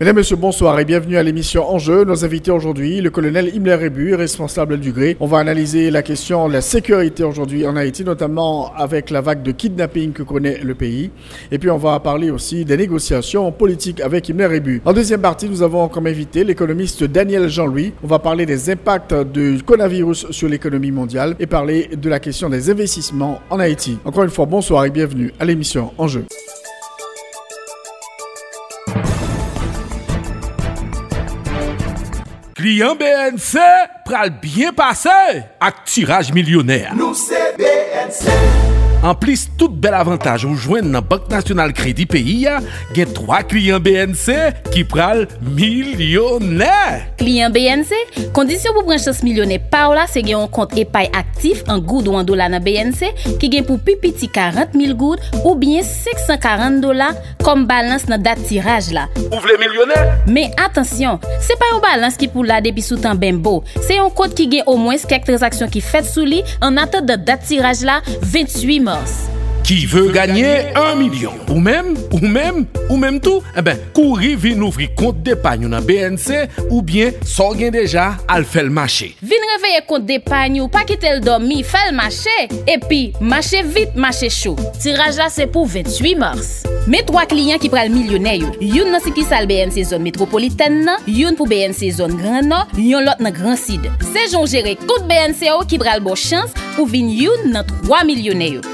Mesdames, Messieurs, bonsoir et bienvenue à l'émission Enjeu. Nos invités aujourd'hui, le colonel Himmler Rebu, responsable du GRE. On va analyser la question de la sécurité aujourd'hui en Haïti, notamment avec la vague de kidnapping que connaît le pays. Et puis on va parler aussi des négociations politiques avec Himmler Rebu. En deuxième partie, nous avons comme invité l'économiste Daniel Jean-Louis. On va parler des impacts du coronavirus sur l'économie mondiale et parler de la question des investissements en Haïti. Encore une fois, bonsoir et bienvenue à l'émission Enjeu. Client BNC pral bien passé ak tirage millionnaire. Nou se BNC An plis tout bel avantage ou jwen nan Bank National Kredi peyi ya, gen 3 kliyen BNC ki pral milyonè. Kliyen BNC, kondisyon pou branches milyonè pa ou la se gen yon kont epay aktif an goud ou an dola nan BNC ki gen pou pipiti 40 000 goud ou bien 640 dola kom balans nan dat tiraj la. Ou vle milyonè? Men atensyon, se pa yon balans ki pou la depi soutan bembo, se yon kont ki gen o mwens kek transaksyon ki fet sou li an atan de dat tiraj la 28 man. Mars. Qui veut gagner un million Ou même, ou même, ou même tout Eh ben, couri vin ouvrir compte d'épargne dans BNC ou bien so gen déjà fait le marché. Vin reveye kont depany ou pa kitel dormi, fel mache. Epi, mache vite, mache chou. Tiraj la se pou 28 mars. Me 3 kliyen ki pral milyonè yo. Youn nan si ki sal BNC zone metropoliten nan, youn pou BNC zone Grand Nord, yon lot nan Grand Sid. Se jon jere kout BNC yo ki pral bo chans pou vin youn nan 3 milyonè yo.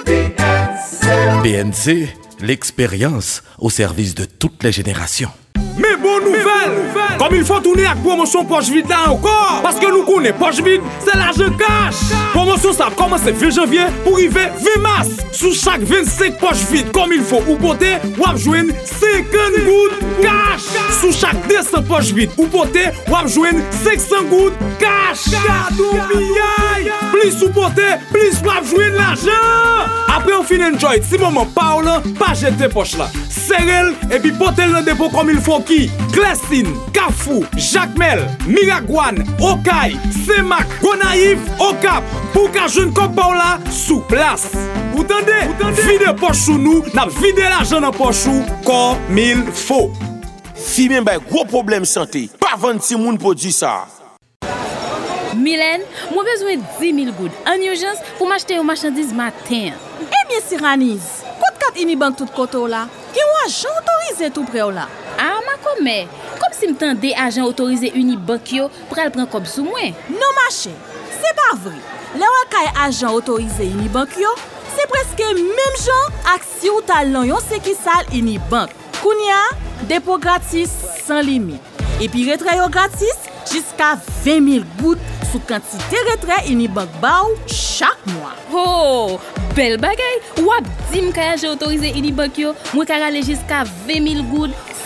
BNC, l'expérience au service de toutes les générations. Mais bonne nouvelle, Kom il fò toune ak promosyon poch vide la ankor Paske nou koune poch vide, se la je kache Promosyon sa komanse 20 janvye pou rive 20 mas Sou chak 25 poch vide kom il fò ou pote Wap jwen 50 gout kache Sou chak 200 poch vide ou pote Wap jwen 500 gout kache Kadou biyay, plis ou pote, plis wap jwen la jan Apre ou fin enjoy, si maman pa ou lan, pa jete poch la Serel, epi pote l depo kom il fò ki Klesin, kache Kafou, Jacmel, Miragwan, Okay, Semak, Gonaïv, Okap. Pou ka joun kopaw la sou plas. Ou tende, vide pochou nou Nap vide la joun an pochou Kom il fo. Si men bay gwo problem sante Pavan ti moun pou di sa. Milen, mwen bezwen 10.000 goud. An urjans pou m'achete yon machandise matin. Eh Emye siraniz, kote kat imi bank tout koto la, ki wajan otorize tout pre ou la. A, ah, ma kome, si m tende ajan otorize Unibank yo pral pran kob sou mwen. Non mache, se pa vri. Le wakay ajan otorize Unibank yo, se preske mem jan ak si ou talon yon sekisal Unibank. Kounia, depo gratis san limit. Epi retre yo gratis jiska 20.000 gout sou kantite retre Unibank ba ou chak mwa. Oh, bel bagay! Wap di m kaya je otorize Unibank yo, mwen kara le jiska 20.000 gout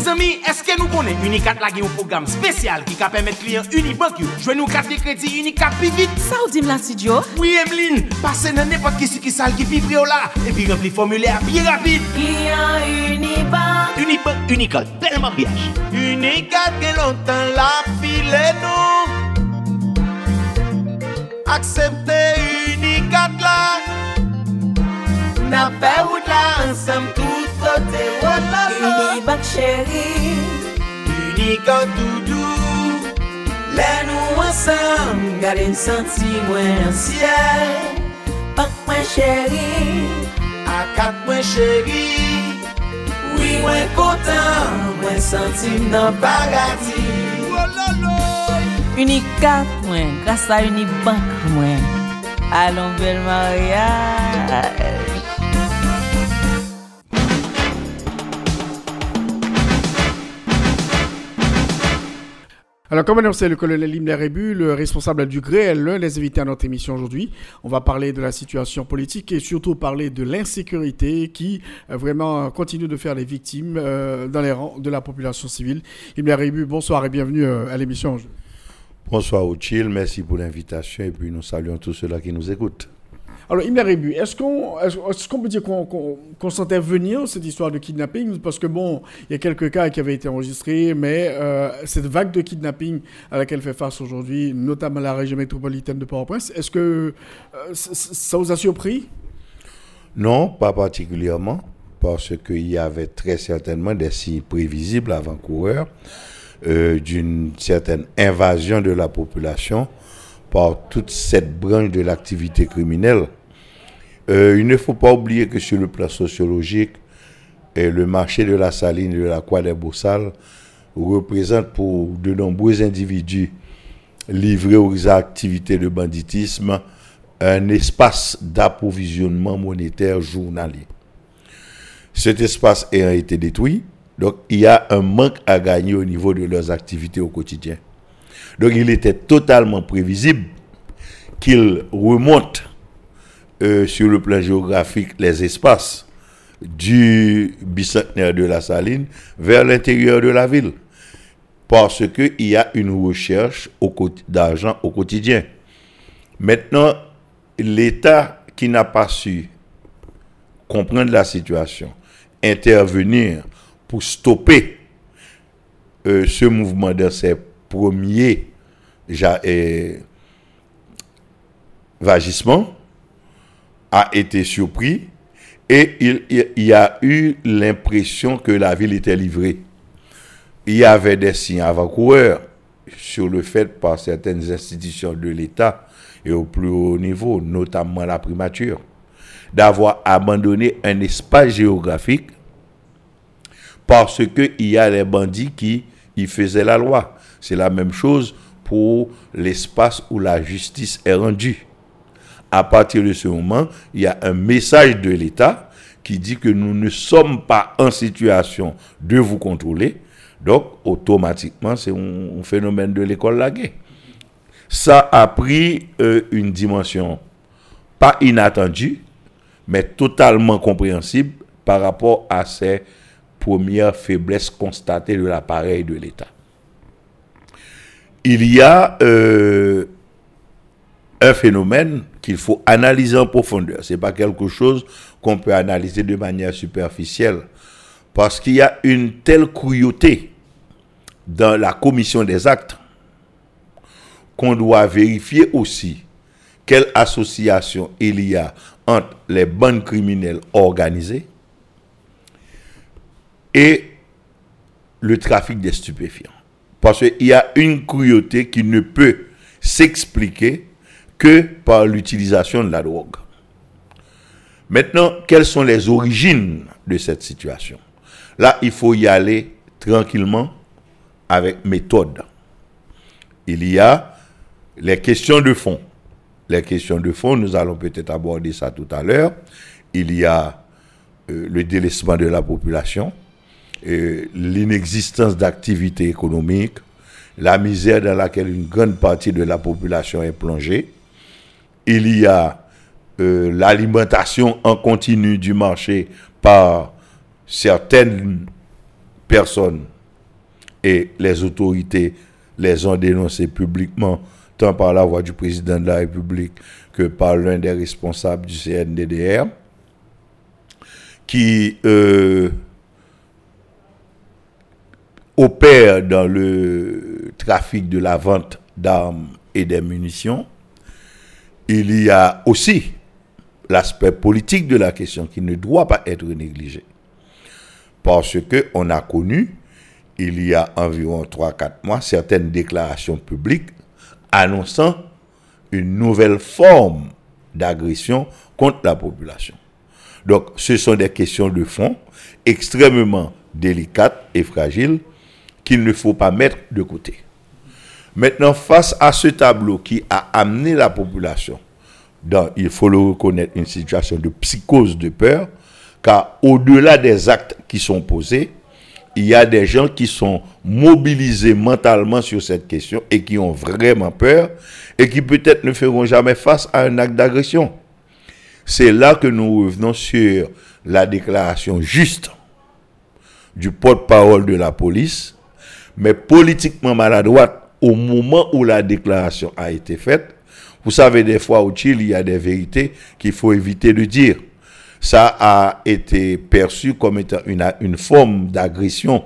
Mes amis, eske nou konen Unicat lage yon program spesyal ki ka pemet kliyen Unibank yo? Jwen nou karte kredi Unicat pi vit? Sa ou dim la studio? Oui, Emeline, pase nan nepot ki sukisal ki pi prio la epi rempli formulaire pi rapide. Client Unibank Unibank, Unicat, bel mariage. Unicat gen lontan la pile nou Aksepte Unicat la Na fe wout la ansam tout kote Unibank chéri Unika doudou Lè nou ansam Gade n senti mwen an siel Pak mwen chéri Akak mwen chéri. Oui mwen kontan Mwen senti nan bagati Unika mwen Grasa Unibank mwen Alon bel maryaj Alors, comme annoncé, le colonel Imler Rebu, le responsable du GRE, est l'un des invités à notre émission aujourd'hui. On va parler de la situation politique et surtout parler de l'insécurité qui euh, vraiment continue de faire les victimes euh, dans les rangs de la population civile. Imler Rebu, bonsoir et bienvenue euh, à l'émission. Bonsoir Ochil, merci pour l'invitation et puis nous saluons tous ceux-là qui nous écoutent. Alors, Imler Rebu, est-ce qu'on est qu'on peut dire qu'on qu'on sentait venir cette histoire de kidnapping? Parce que bon, il y a quelques cas qui avaient été enregistrés, mais euh, cette vague de kidnapping à laquelle fait face aujourd'hui, notamment la région métropolitaine de Port-au-Prince, est-ce que euh, ça vous a surpris? Non, pas particulièrement, parce qu'il y avait très certainement des signes prévisibles avant-coureurs euh, d'une certaine invasion de la population par toute cette branche de l'activité criminelle. Euh, il ne faut pas oublier que sur le plan sociologique, le marché de la saline et de la croix des Boussales représente pour de nombreux individus livrés aux activités de banditisme un espace d'approvisionnement monétaire journalier. Cet espace ayant été détruit, donc il y a un manque à gagner au niveau de leurs activités au quotidien. Donc il était totalement prévisible qu'ils remontent euh, sur le plan géographique les espaces du bicentenaire de la Saline vers l'intérieur de la ville. Parce qu'il y a une recherche d'argent au quotidien. Maintenant, l'État qui n'a pas su comprendre la situation, intervenir pour stopper euh, ce mouvement dans ses premiers euh, vagissements, a été surpris et il, il- il y a eu l'impression que la ville était livrée. Il y avait des signes avant-coureurs sur le fait par certaines institutions de l'État et au plus haut niveau, notamment la primature, d'avoir abandonné un espace géographique parce qu'il y a les bandits qui y faisaient la loi. C'est la même chose pour l'espace où la justice est rendue. À partir de ce moment, il y a un message de l'État qui dit que nous ne sommes pas en situation de vous contrôler. Donc, automatiquement, c'est un, phénomène de l'école laguée. Ça a pris euh, une dimension pas inattendue, mais totalement compréhensible par rapport à ces premières faiblesses constatées de l'appareil de l'État. Il y a euh, un phénomène qu'il faut analyser en profondeur. Ce n'est pas quelque chose qu'on peut analyser de manière superficielle. Parce qu'il y a une telle cruauté dans la commission des actes qu'on doit vérifier aussi quelle association il y a entre les bandes criminelles organisées et le trafic des stupéfiants. Parce qu'il y a une cruauté qui ne peut s'expliquer que par l'utilisation de la drogue. Maintenant, quelles sont les origines de cette situation? Là, il faut y aller tranquillement avec méthode. Il y a les questions de fond. Les questions de fond, nous allons peut-être aborder ça tout à l'heure. Il y a euh, le délaissement de la population, euh, l'inexistence d'activités économiques, la misère dans laquelle une grande partie de la population est plongée. Il y a euh, l'alimentation en continu du marché par certaines personnes et les autorités les ont dénoncés publiquement, tant par la voix du président de la République que par l'un des responsables du CNDDR, qui euh, opère dans le trafic de la vente d'armes et des munitions. Il y a aussi l'aspect politique de la question qui ne doit pas être négligé. Parce que on a connu, il y a environ 3-4 mois, certaines déclarations publiques annonçant une nouvelle forme d'agression contre la population. Donc, ce sont des questions de fond extrêmement délicate et fragile qu'il ne faut pas mettre de côté. Maintenant, face à ce tableau qui a amené la population dans, il faut le reconnaître, une situation de psychose de peur, car au-delà des actes qui sont posés, il y a des gens qui sont mobilisés mentalement sur cette question et qui ont vraiment peur et qui peut-être ne feront jamais face à un acte d'agression. C'est là que nous revenons sur la déclaration juste du porte-parole de la police, mais politiquement maladroite au moment où la déclaration a été faite. Vous savez, des fois au Chili, il y a des vérités qu'il faut éviter de dire. Ça a été perçu comme étant une, une forme d'agression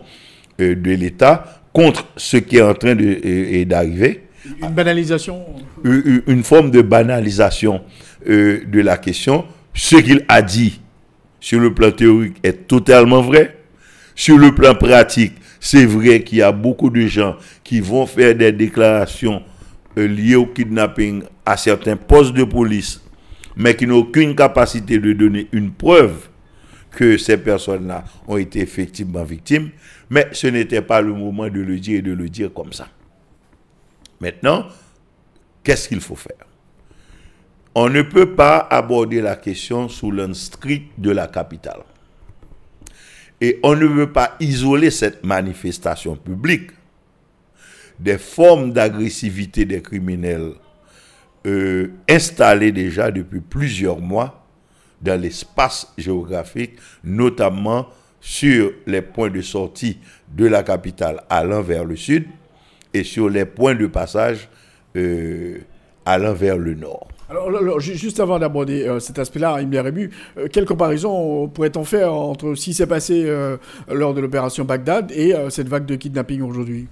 euh, de l'État contre ce qui est en train d'arriver. Une banalisation? Une, une forme de banalisation euh, de la question. Ce qu'il a dit sur le plan théorique est totalement vrai. Sur le plan pratique, c'est vrai qu'il y a beaucoup de gens qui vont faire des déclarations euh, liées au kidnapping à certains postes de police, mais qui n'ont aucune capacité de donner une preuve que ces personnes-là ont été effectivement victimes. Mais ce n'était pas le moment de le dire et de le dire comme ça. Maintenant, qu'est-ce qu'il faut faire? On ne peut pas aborder la question sous l'un strict de la capitale. Et on ne veut pas isoler cette manifestation publique des formes d'agressivité des criminels euh, installées déjà depuis plusieurs mois dans l'espace géographique, notamment sur les points de sortie de la capitale allant vers le sud et sur les points de passage euh, allant vers le nord. Alors, juste avant d'aborder euh, cet aspect-là, Himmler Rébu, euh, quelle comparaison pourrait-on faire entre ce qui s'est passé euh, lors de l'opération Bagdad et cette vague de kidnapping aujourd'hui?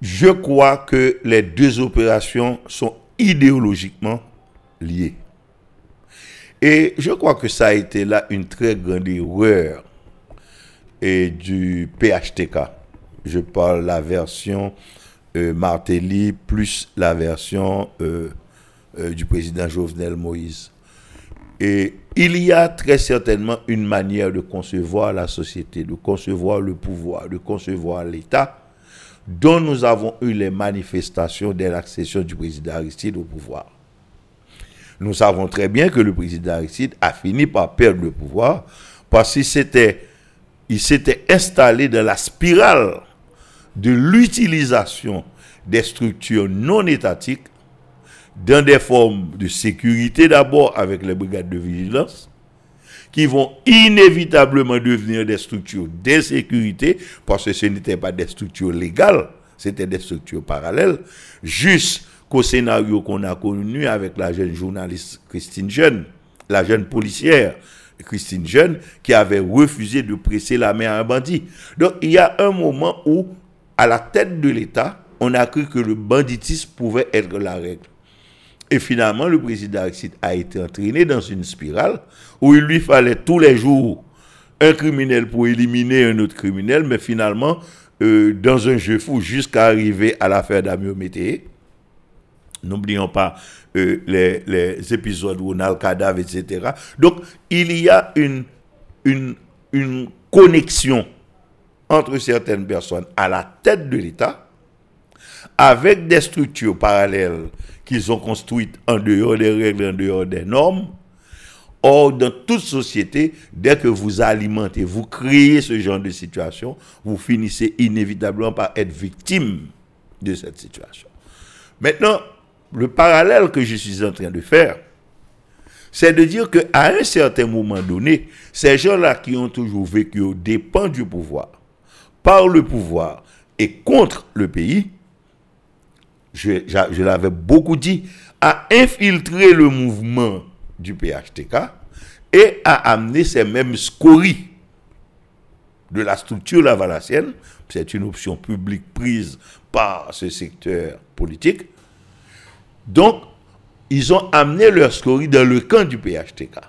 Je crois que les deux opérations sont idéologiquement liées. Et je crois que ça a été là une très grande erreur et du PHTK. Je parle la version Martelly plus la version euh, du président Jovenel Moïse. Et il y a très certainement une manière de concevoir la société, de concevoir le pouvoir, de concevoir l'État, dont nous avons eu les manifestations dès l'accession du président Aristide au pouvoir. Nous savons très bien que le président Aristide a fini par perdre le pouvoir parce qu'il s'était, s'était installé dans la spirale de l'utilisation des structures non étatiques dans des formes de sécurité d'abord avec les brigades de vigilance, qui vont inévitablement devenir des structures d'insécurité, parce que ce n'étaient pas des structures légales, c'était des structures parallèles, jusqu'au scénario qu'on a connu avec la jeune journaliste Christine Jeune, la jeune policière Christine Jeune, qui avait refusé de presser la main à un bandit. Donc il y a un moment où, à la tête de l'État, on a cru que le banditisme pouvait être la règle. Et finalement, le président Aristide a été entraîné dans une spirale où il lui fallait tous les jours un criminel pour éliminer un autre criminel, mais finalement, euh, dans un jeu fou jusqu'à arriver à l'affaire d'Amio Mété. N'oublions pas euh, les, épisodes où on a le cadavre, etc. Donc, il y a une connexion entre certaines personnes à la tête de l'État avec des structures parallèles qu'ils ont construites en dehors des règles, en dehors des normes. Or, dans toute société, dès que vous alimentez, vous créez ce genre de situation, vous finissez inévitablement par être victime de cette situation. Maintenant, le parallèle que je suis en train de faire, c'est de dire qu'à un certain moment donné, ces gens-là qui ont toujours vécu au dépens du pouvoir, par le pouvoir et contre le pays, je, l'avais beaucoup dit, a infiltré le mouvement du PHTK et a amené ces mêmes scories de la structure lavalassienne, c'est une option publique prise par ce secteur politique. Donc, ils ont amené leurs scories dans le camp du PHTK.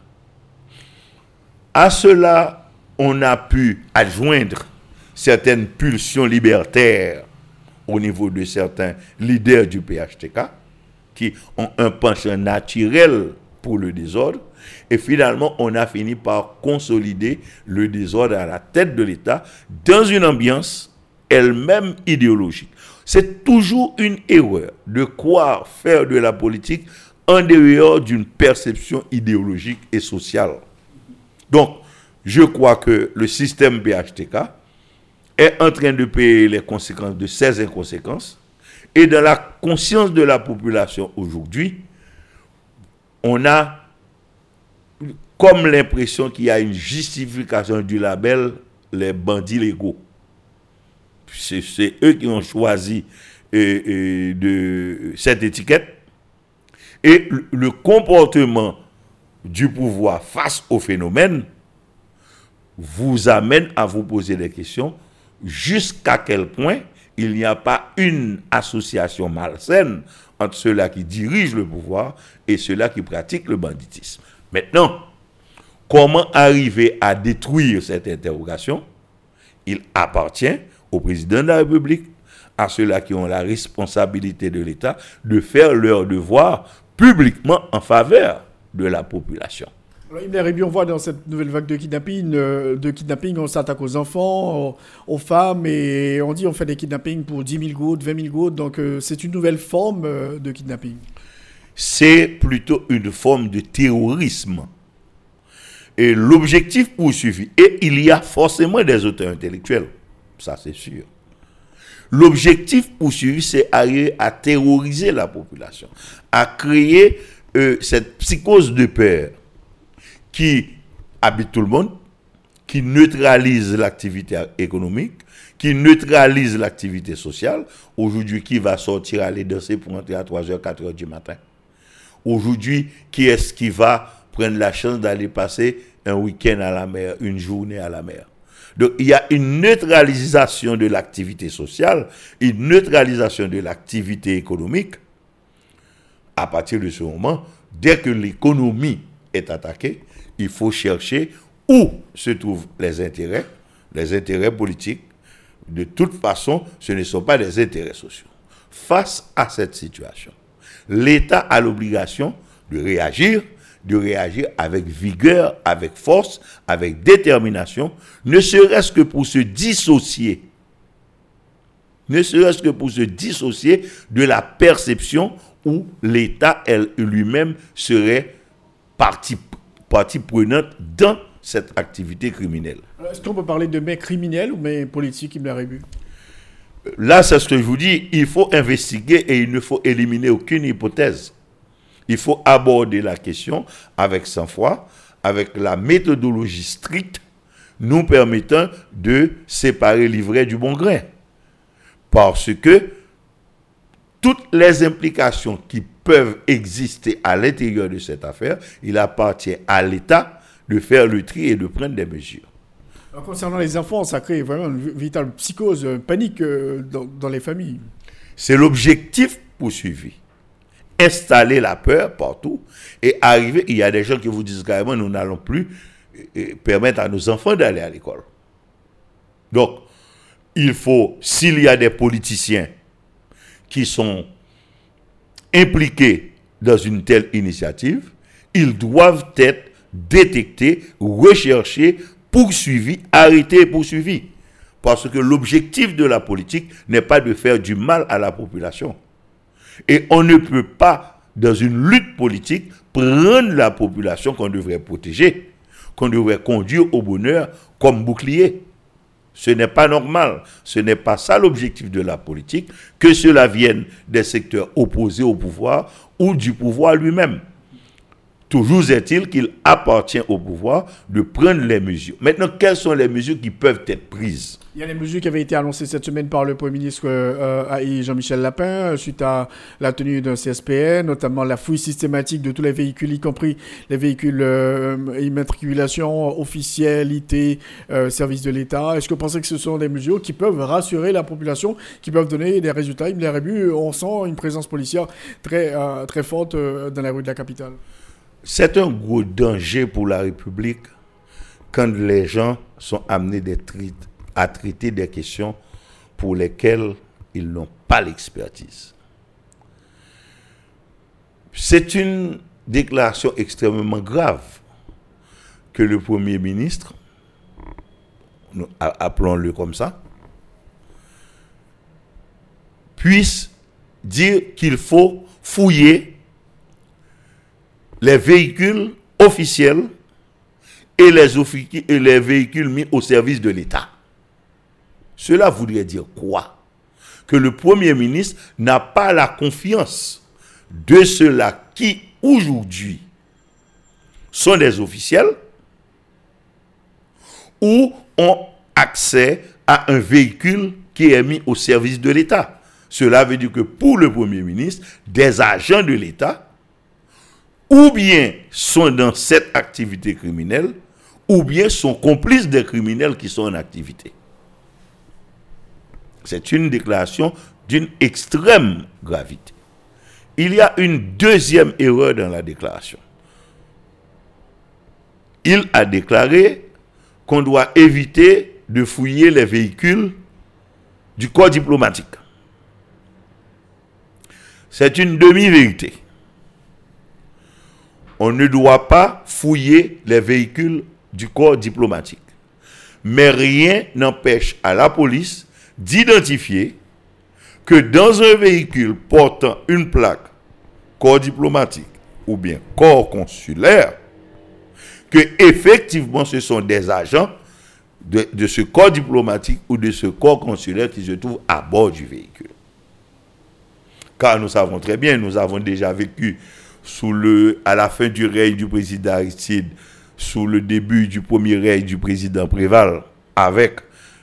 À cela, on a pu adjoindre certaines pulsions libertaires au niveau de certains leaders du PHTK qui ont un penchant naturel pour le désordre Et finalement, on a fini par consolider le désordre à la tête de l'État dans une ambiance elle-même idéologique. C'est toujours une erreur de croire faire de la politique en dehors d'une perception idéologique et sociale. Donc, je crois que le système BHTK est en train de payer les conséquences de ces inconséquences. Et dans la conscience de la population aujourd'hui, on a comme l'impression qu'il y a une justification du label les bandits légaux. C'est eux qui ont choisi euh, euh, de, cette étiquette. Et le comportement du pouvoir face au phénomène vous amène à vous poser des questions jusqu'à quel point il n'y a pas une association malsaine entre ceux-là qui dirigent le pouvoir et ceux-là qui pratiquent le banditisme. Maintenant, comment arriver à détruire cette interrogation? Il appartient au président de la République, à ceux-là qui ont la responsabilité de l'État, de faire leur devoir publiquement en faveur de la population. Alors, on voit dans cette nouvelle vague de kidnapping, euh, on s'attaque aux enfants, aux, femmes, et on dit on fait des kidnappings pour 10 000 gouttes, 20 000 gouttes, donc euh, c'est une nouvelle forme euh, de kidnapping. C'est plutôt une forme de terrorisme. Et l'objectif poursuivi, et il y a forcément des auteurs intellectuels, ça c'est sûr. L'objectif poursuivi, c'est à terroriser la population, à créer cette psychose de peur qui habite tout le monde, qui neutralise l'activité économique, qui neutralise l'activité sociale. Aujourd'hui, qui va sortir aller danser pour entrer à 3h, 4h du matin Aujourd'hui, qui est-ce qui va prendre la chance d'aller passer un week-end à la mer, une journée à la mer? Donc, il y a une neutralisation de l'activité sociale, une neutralisation de l'activité économique. À partir de ce moment, dès que l'économie est attaquée, il faut chercher où se trouvent les intérêts, les intérêts politiques. De toute façon, ce ne sont pas des intérêts sociaux. Face à cette situation, l'État a l'obligation de réagir, de réagir avec vigueur, avec force, avec détermination, ne serait-ce que pour se dissocier, ne serait-ce que pour se dissocier de la perception où l'État lui-même serait partie partie prenante dans cette activité criminelle. Est-ce qu'on peut parler de main criminels ou main politiques, Ibn Rébu Là, c'est ce que je vous dis, il faut investiguer et il ne faut éliminer aucune hypothèse. Il faut aborder la question avec sang-froid, avec la méthodologie stricte nous permettant de séparer l'ivraie du bon grain. Parce que toutes les implications qui peuvent exister à l'intérieur de cette affaire, il appartient à l'État de faire le tri et de prendre des mesures. concernant les enfants, ça crée vraiment une véritable psychose, une panique euh, dans, les familles. C'est l'objectif poursuivi. Installer la peur partout et arriver, il y a des gens qui vous disent carrément, nous n'allons plus euh, permettre à nos enfants d'aller à l'école. Donc, il faut, s'il y a des politiciens qui sont impliqués dans une telle initiative, ils doivent être détectés, recherchés, poursuivis, arrêtés et poursuivis. Parce que l'objectif de la politique n'est pas de faire du mal à la population. Et on ne peut pas, dans une lutte politique, prendre la population qu'on devrait protéger, qu'on devrait conduire au bonheur comme bouclier. Ce n'est pas normal. Ce n'est pas ça l'objectif de la politique, que cela vienne des secteurs opposés au pouvoir ou du pouvoir lui-même. Toujours est-il qu'il appartient au pouvoir de prendre les mesures. Maintenant, quelles sont les mesures qui peuvent être prises? Il y a les mesures qui avaient été annoncées cette semaine par le Premier ministre euh, Jean-Michel Lapin euh, suite à la tenue d'un CSPN, notamment la fouille systématique de tous les véhicules, y compris les véhicules euh, immatriculation officielle, IT, euh, service de l'État. Est-ce que vous pensez que ce sont des mesures qui peuvent rassurer la population, qui peuvent donner des résultats? Il les on sent une présence policière très, très forte dans la rue de la capitale. C'est un gros danger pour la République quand les gens sont amenés à traiter des questions pour lesquelles ils n'ont pas l'expertise. C'est une déclaration extrêmement grave que le Premier ministre, appelons-le comme ça, puisse dire qu'il faut fouiller les véhicules officiels et les, véhicules mis au service de l'État. Cela voudrait dire quoi? Que le Premier ministre n'a pas la confiance de ceux-là qui, aujourd'hui, sont des officiels ou ont accès à un véhicule qui est mis au service de l'État. Cela veut dire que pour le Premier ministre, des agents de l'État ou bien sont dans cette activité criminelle, ou bien sont complices des criminels qui sont en activité. C'est une déclaration d'une extrême gravité. Il y a une deuxième erreur dans la déclaration. Il a déclaré qu'on doit éviter de fouiller les véhicules du corps diplomatique. C'est une demi-vérité. On ne doit pas fouiller les véhicules du corps diplomatique. Mais rien n'empêche à la police d'identifier que dans un véhicule portant une plaque corps diplomatique ou bien corps consulaire, que effectivement ce sont des agents de, ce corps diplomatique ou de ce corps consulaire qui se trouvent à bord du véhicule. Car nous savons très bien, nous avons déjà vécu sous le, à la fin du règne du président Aristide, sous le début du premier règne du président Préval, avec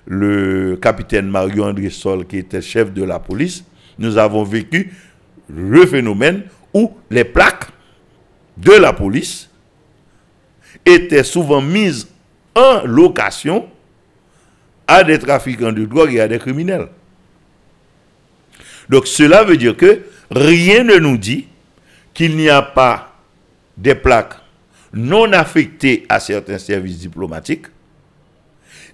le capitaine Mario André Sol qui était chef de la police, nous avons vécu le phénomène où les plaques de la police étaient souvent mises en location à des trafiquants de drogue et à des criminels. Donc cela veut dire que rien ne nous dit qu'il n'y a pas des plaques non affectées à certains services diplomatiques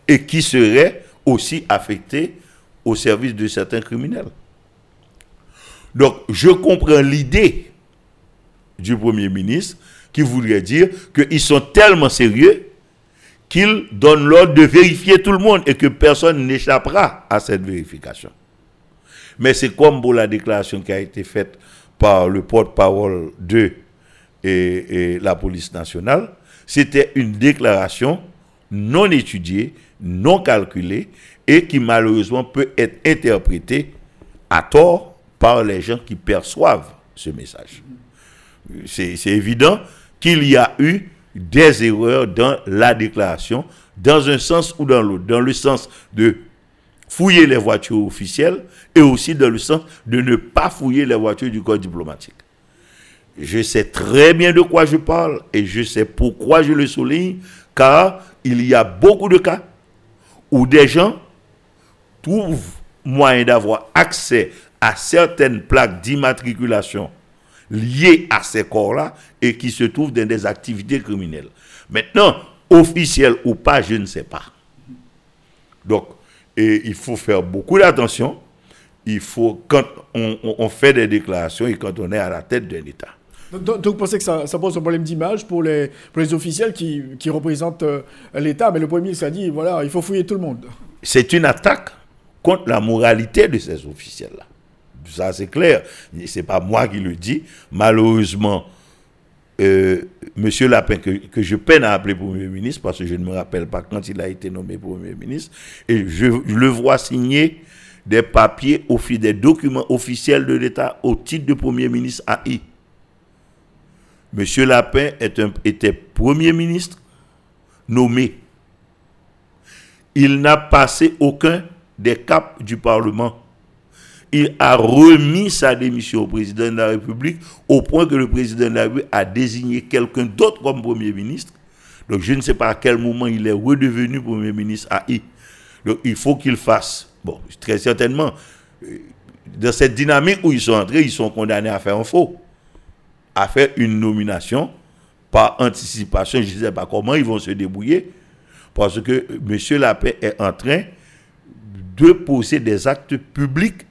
et qui seraient aussi affectées au service de certains criminels. Donc je comprends l'idée du Premier ministre qui voudrait dire qu'ils sont tellement sérieux qu'ils donnent l'ordre de vérifier tout le monde et que personne n'échappera à cette vérification. Mais c'est comme pour la déclaration qui a été faite par le porte-parole de la police nationale, c'était une déclaration non étudiée, non calculée et qui malheureusement peut être interprétée à tort par les gens qui perçoivent ce message. C'est évident qu'il y a eu des erreurs dans la déclaration, dans un sens ou dans l'autre, dans le sens de fouiller les voitures officielles et aussi dans le sens de ne pas fouiller les voitures du corps diplomatique. Je sais très bien de quoi je parle et je sais pourquoi je le souligne, car il y a beaucoup de cas où des gens trouvent moyen d'avoir accès à certaines plaques d'immatriculation liées à ces corps-là et qui se trouvent dans des activités criminelles. Maintenant, officiel ou pas, je ne sais pas. Donc, et il faut faire beaucoup d'attention. Il faut, quand on, fait des déclarations et quand on est à la tête d'un État. Donc, donc, vous pensez que ça, ça pose un problème d'image pour les, pour les officiels qui, qui représentent euh, l'État, mais le Premier ministre a dit, voilà, il faut fouiller tout le monde. C'est une attaque contre la moralité de ces officiels-là. Ça, c'est clair. C'est pas moi qui le dis. Malheureusement, euh, Monsieur Lapin, que, je peine à appeler Premier ministre, parce que je ne me rappelle pas quand il a été nommé Premier ministre, et je, le vois signer des papiers, des documents officiels de l'État au titre de Premier ministre AI. Monsieur Lapin était Premier ministre nommé. Il n'a passé aucun des caps du Parlement. Il a remis sa démission au président de la République au point que le président de la République a désigné quelqu'un d'autre comme Premier ministre. Donc je ne sais pas à quel moment il est redevenu Premier ministre AI. Donc il faut qu'il fasse, bon, très certainement, euh, dans cette dynamique où ils sont entrés, ils sont condamnés à faire un faux, à faire une nomination par anticipation. Je ne sais pas comment ils vont se débrouiller, parce que M. Lapin est en train de poser des actes publics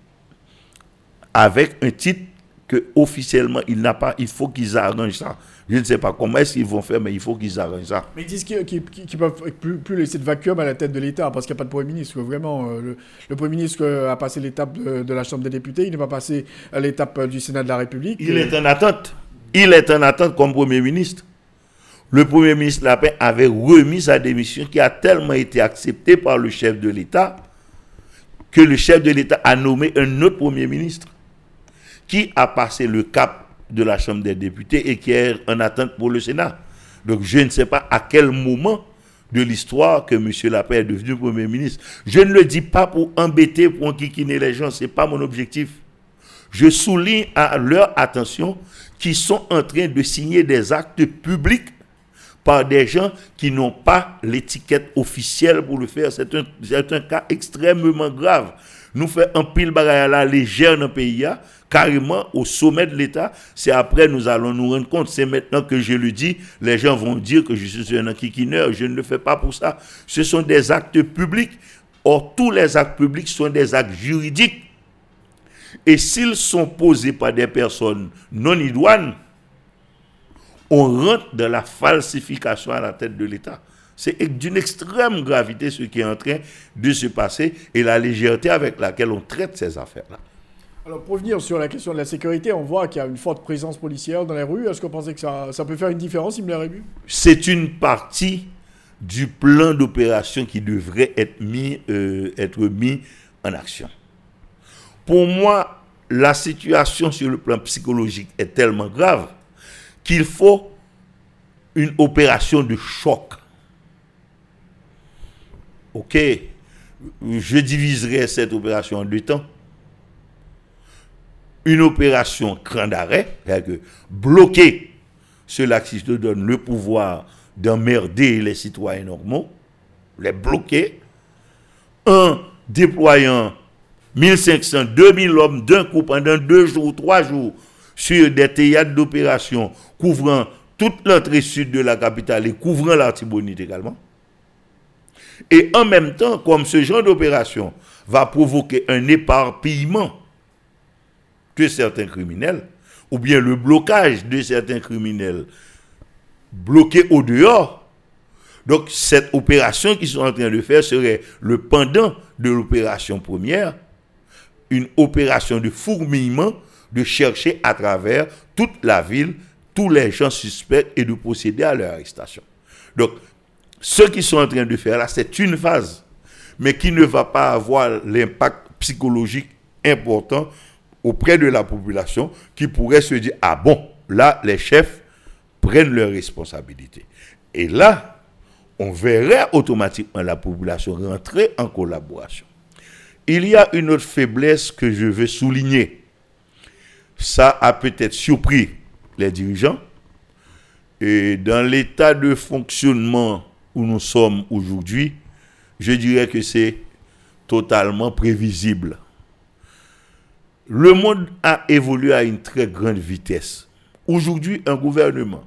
avec un titre que officiellement, il n'a pas, il faut qu'ils arrangent ça. Je ne sais pas comment est-ce qu'ils vont faire, mais il faut qu'ils arrangent ça. Mais ils disent qu'ils ne peuvent plus, plus, laisser de vacuum à la tête de l'État parce qu'il n'y a pas de Premier ministre. Vraiment, euh, le, Premier ministre a passé l'étape de, la Chambre des députés, il n'est pas passé à l'étape du Sénat de la République. Il est en attente. Il est en attente comme Premier ministre. Le Premier ministre Lapin avait remis sa démission qui a tellement été acceptée par le chef de l'État que le chef de l'État a nommé un autre Premier ministre qui a passé le cap de la Chambre des députés et qui est en attente pour le Sénat. Donc je ne sais pas à quel moment de l'histoire que M. Lapin est devenu Premier ministre. Je ne le dis pas pour embêter, pour enquiquiner les gens, ce n'est pas mon objectif. Je souligne à leur attention qu'ils sont en train de signer des actes publics par des gens qui n'ont pas l'étiquette officielle pour le faire. C'est un, cas extrêmement grave. Nous faisons un pile bagaille à la légère dans le pays, carrément au sommet de l'État. C'est après nous allons nous rendre compte. C'est maintenant que je le dis, les gens vont dire que je suis un enquiquineur. Je ne le fais pas pour ça. Ce sont des actes publics. Or, tous les actes publics sont des actes juridiques. Et s'ils sont posés par des personnes non idoines, on rentre dans la falsification à la tête de l'État. C'est d'une extrême gravité ce qui est en train de se passer et la légèreté avec laquelle on traite ces affaires-là. Alors, pour venir sur la question de la sécurité, on voit qu'il y a une forte présence policière dans les rues. Est-ce qu'on pensez que ça, peut faire une différence, il me C'est une partie du plan d'opération qui devrait être mis, euh, être mis en action. Pour moi, la situation sur le plan psychologique est tellement grave qu'il faut une opération de choc. Ok, je diviserai cette opération en deux temps une opération cran d'arrêt, c'est-à-dire bloquer ceux-là qui se donnent le pouvoir d'emmerder les citoyens normaux, les bloquer, en déployant 1500, 2000 hommes d'un coup pendant deux jours, trois jours sur des théâtres d'opération couvrant toute l'entrée sud de la capitale et couvrant l'Artibonite également. Et en même temps, comme ce genre d'opération va provoquer un éparpillement que certains criminels, ou bien le blocage de certains criminels bloqués au dehors. Donc cette opération qu'ils sont en train de faire serait le pendant de l'opération première, une opération de fourmillement, de chercher à travers toute la ville tous les gens suspects et de procéder à leur arrestation. Donc, ce qu'ils sont en train de faire là, c'est une phase, mais qui ne va pas avoir l'impact psychologique important auprès de la population qui pourrait se dire, ah bon, là, les chefs prennent leurs responsabilités. Et là, on verrait automatiquement la population rentrer en collaboration. Il y a une autre faiblesse que je veux souligner. Ça a peut-être surpris les dirigeants. Et dans l'état de fonctionnement où nous sommes aujourd'hui, je dirais que c'est totalement prévisible. Le monde a évolué à une très grande vitesse. Aujourd'hui, un gouvernement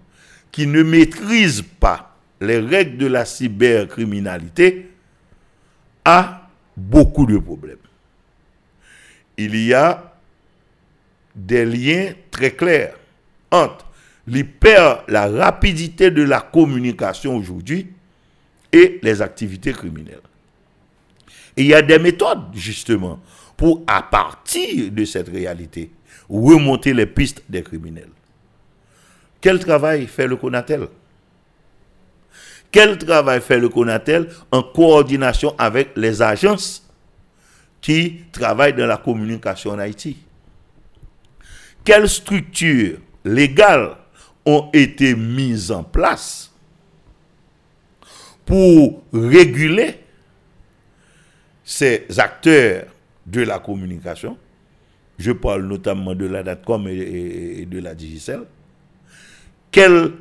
qui ne maîtrise pas les règles de la cybercriminalité a beaucoup de problèmes. Il y a des liens très clairs entre l'hyper, la rapidité de la communication aujourd'hui et les activités criminelles. Et il y a des méthodes, justement, pour, à partir de cette réalité, remonter les pistes des criminels. Quel travail fait le Conatel? Quel travail fait le Conatel en coordination avec les agences qui travaillent dans la communication en Haïti? Quelles structures légales ont été mises en place pour réguler ces acteurs de la communication. Je parle notamment de la DATCOM et, de la Digicel. Quelles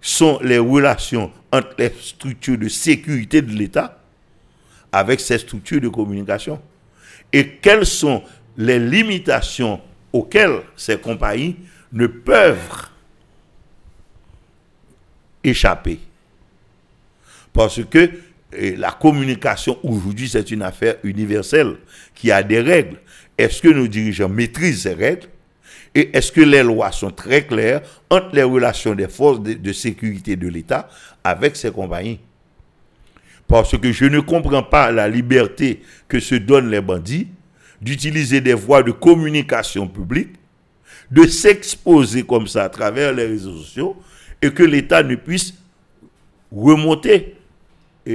sont les relations entre les structures de sécurité de l'État avec ces structures de communication? Et quelles sont les limitations auxquelles ces compagnies ne peuvent échapper? Parce que la communication aujourd'hui, c'est une affaire universelle qui a des règles. Est-ce que nos dirigeants maîtrisent ces règles? Et est-ce que les lois sont très claires entre les relations des forces de, sécurité de l'État avec ces compagnies? Parce que je ne comprends pas la liberté que se donnent les bandits d'utiliser des voies de communication publique, de s'exposer comme ça à travers les réseaux sociaux, et que l'État ne puisse remonter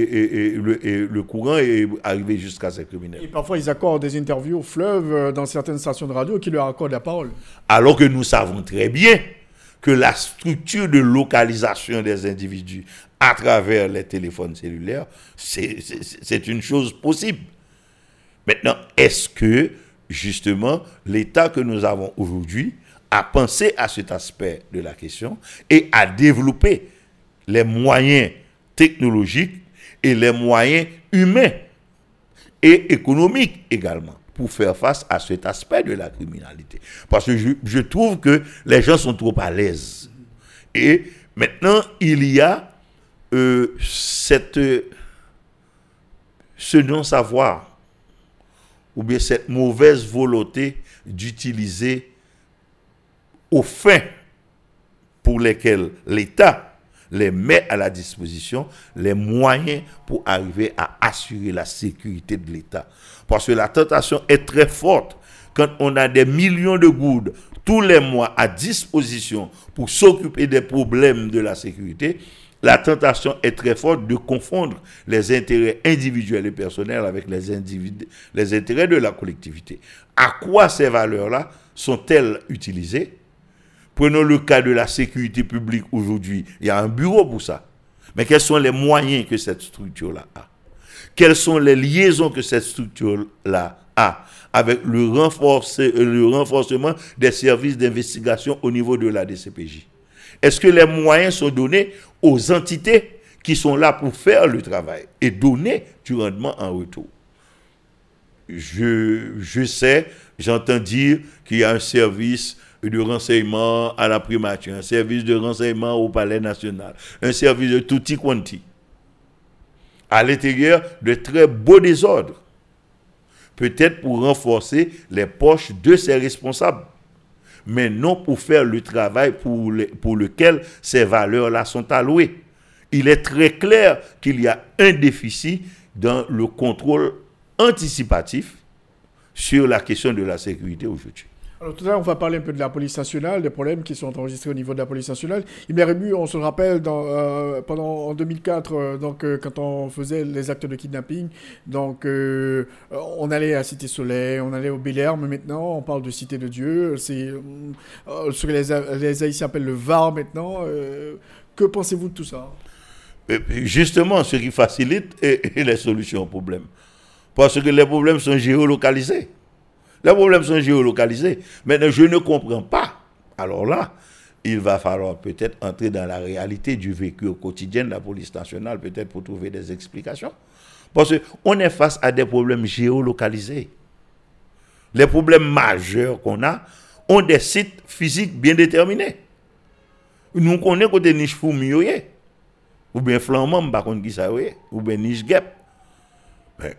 et, et- et le, et le courant et arriver jusqu'à ces criminels. Et parfois, ils accordent des interviews au fleuve euh, dans certaines stations de radio qui leur accordent la parole. Alors que nous savons très bien que la structure de localisation des individus à travers les téléphones cellulaires, c'est une chose possible. Maintenant, est-ce que, justement, l'État que nous avons aujourd'hui a pensé à cet aspect de la question et a développé les moyens technologiques et les moyens humains et économiques également pour faire face à cet aspect de la criminalité. Parce que je, trouve que les gens sont trop à l'aise. Et maintenant, il y a euh, cette, ce non-savoir ou bien cette mauvaise volonté d'utiliser aux fins pour lesquelles l'État les met à la disposition les moyens pour arriver à assurer la sécurité de l'État. Parce que la tentation est très forte quand on a des millions de gouttes tous les mois à disposition pour s'occuper des problèmes de la sécurité. La tentation est très forte de confondre les intérêts individuels et personnels avec les, les intérêts de la collectivité. À quoi ces valeurs-là sont-elles utilisées? Prenons le cas de la sécurité publique aujourd'hui. Il y a un bureau pour ça. Mais quels sont les moyens que cette structure-là a? Quelles sont les liaisons que cette structure-là a avec le, le renforcement des services d'investigation au niveau de la DCPJ Est-ce que les moyens sont donnés aux entités qui sont là pour faire le travail et donner du rendement en retour? Je sais, j'entends dire qu'il y a un service de renseignement à la primature, un service de renseignement au palais national, un service de tutti quanti. À l'intérieur de très beaux désordres. Peut-être pour renforcer les poches de ces responsables, mais non pour faire le travail pour, pour lequel ces valeurs-là sont allouées. Il est très clair qu'il y a un déficit dans le contrôle anticipatif sur la question de la sécurité aujourd'hui. Tout à l'heure, on va parler un peu de la police nationale, des problèmes qui sont enregistrés au niveau de la police nationale. Ibn Rébu, on se le rappelle, euh, pendant, en 2004, euh, donc, euh, quand on faisait les actes de kidnapping, donc, on allait à Cité Soleil, on allait au mais maintenant, on parle de Cité de Dieu. C'est ce que les, les Haïtiens appellent le VAR maintenant. Que pensez-vous de tout ça? Justement, ce qui facilite les solutions aux problèmes. Parce que les problèmes sont géolocalisés. Les problèmes sont géolocalisés. Maintenant, je ne comprends pas. Alors là, il va falloir peut-être entrer dans la réalité du vécu au quotidien de la police nationale, peut-être pour trouver des explications. Parce qu'on est face à des problèmes géolocalisés. Les problèmes majeurs qu'on a ont des sites physiques bien déterminés. Nous connaissons côté niche fourmillé, ou bien flamand, par contre, ou bien niche guêpe.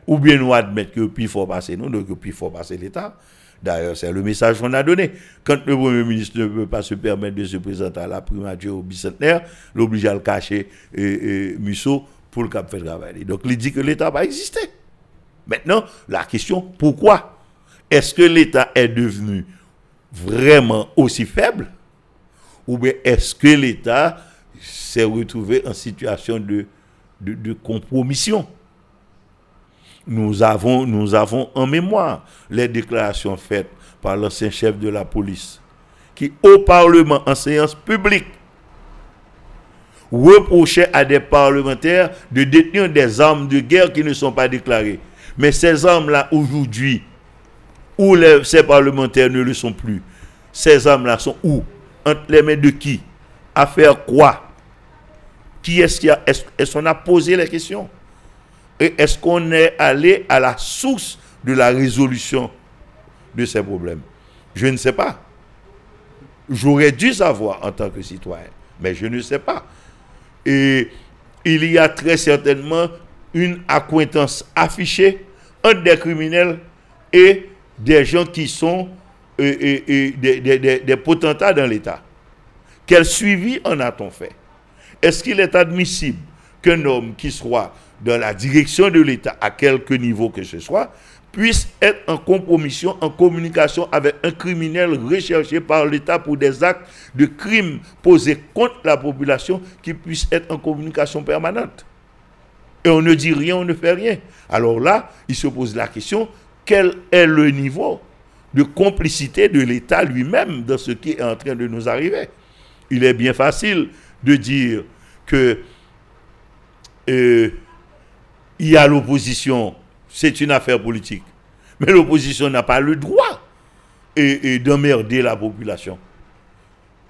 Ou bien nous admettre que puis faut passer nous, donc puis faut passer l'État. D'ailleurs, c'est le message qu'on a donné. Quand le Premier ministre ne peut pas se permettre de se présenter à la primature au bicentenaire, l'oblige à le cacher et, et Musso pour le cap faire travail. Donc, il dit que l'État va exister. Maintenant, la question, pourquoi? Est-ce que l'État est devenu vraiment aussi faible? Ou bien est-ce que l'État s'est retrouvé en situation de compromission? Nous avons, en mémoire les déclarations faites par l'ancien chef de la police, qui au Parlement, en séance publique, reprochait à des parlementaires de détenir des armes de guerre qui ne sont pas déclarées. Mais ces armes-là, aujourd'hui, où ces parlementaires ne le sont plus, ces armes-là sont où? Entre les mains de qui? À faire quoi? Qui est-ce qui a... Est-ce qu'on a posé les questions? Est-ce qu'on est allé à la source de la résolution de ces problèmes? Je ne sais pas. J'aurais dû savoir en tant que citoyen, mais je ne sais pas. Et il y a très certainement une accointance affichée entre des criminels et des gens qui sont des potentats dans l'État. Quel suivi en a-t-on fait? Est-ce qu'il est admissible qu'un homme qui soit dans la direction de l'État, à quelque niveau que ce soit, puisse être en compromission, en communication avec un criminel recherché par l'État pour des actes de crimes posés contre la population, qui puisse être en communication permanente. Et on ne dit rien, on ne fait rien. Alors là, il se pose la question, quel est le niveau de complicité de l'État lui-même dans ce qui est en train de nous arriver? Il est bien facile de dire que euh, il y a l'opposition, c'est une affaire politique. Mais l'opposition n'a pas le droit d'emmerder la population.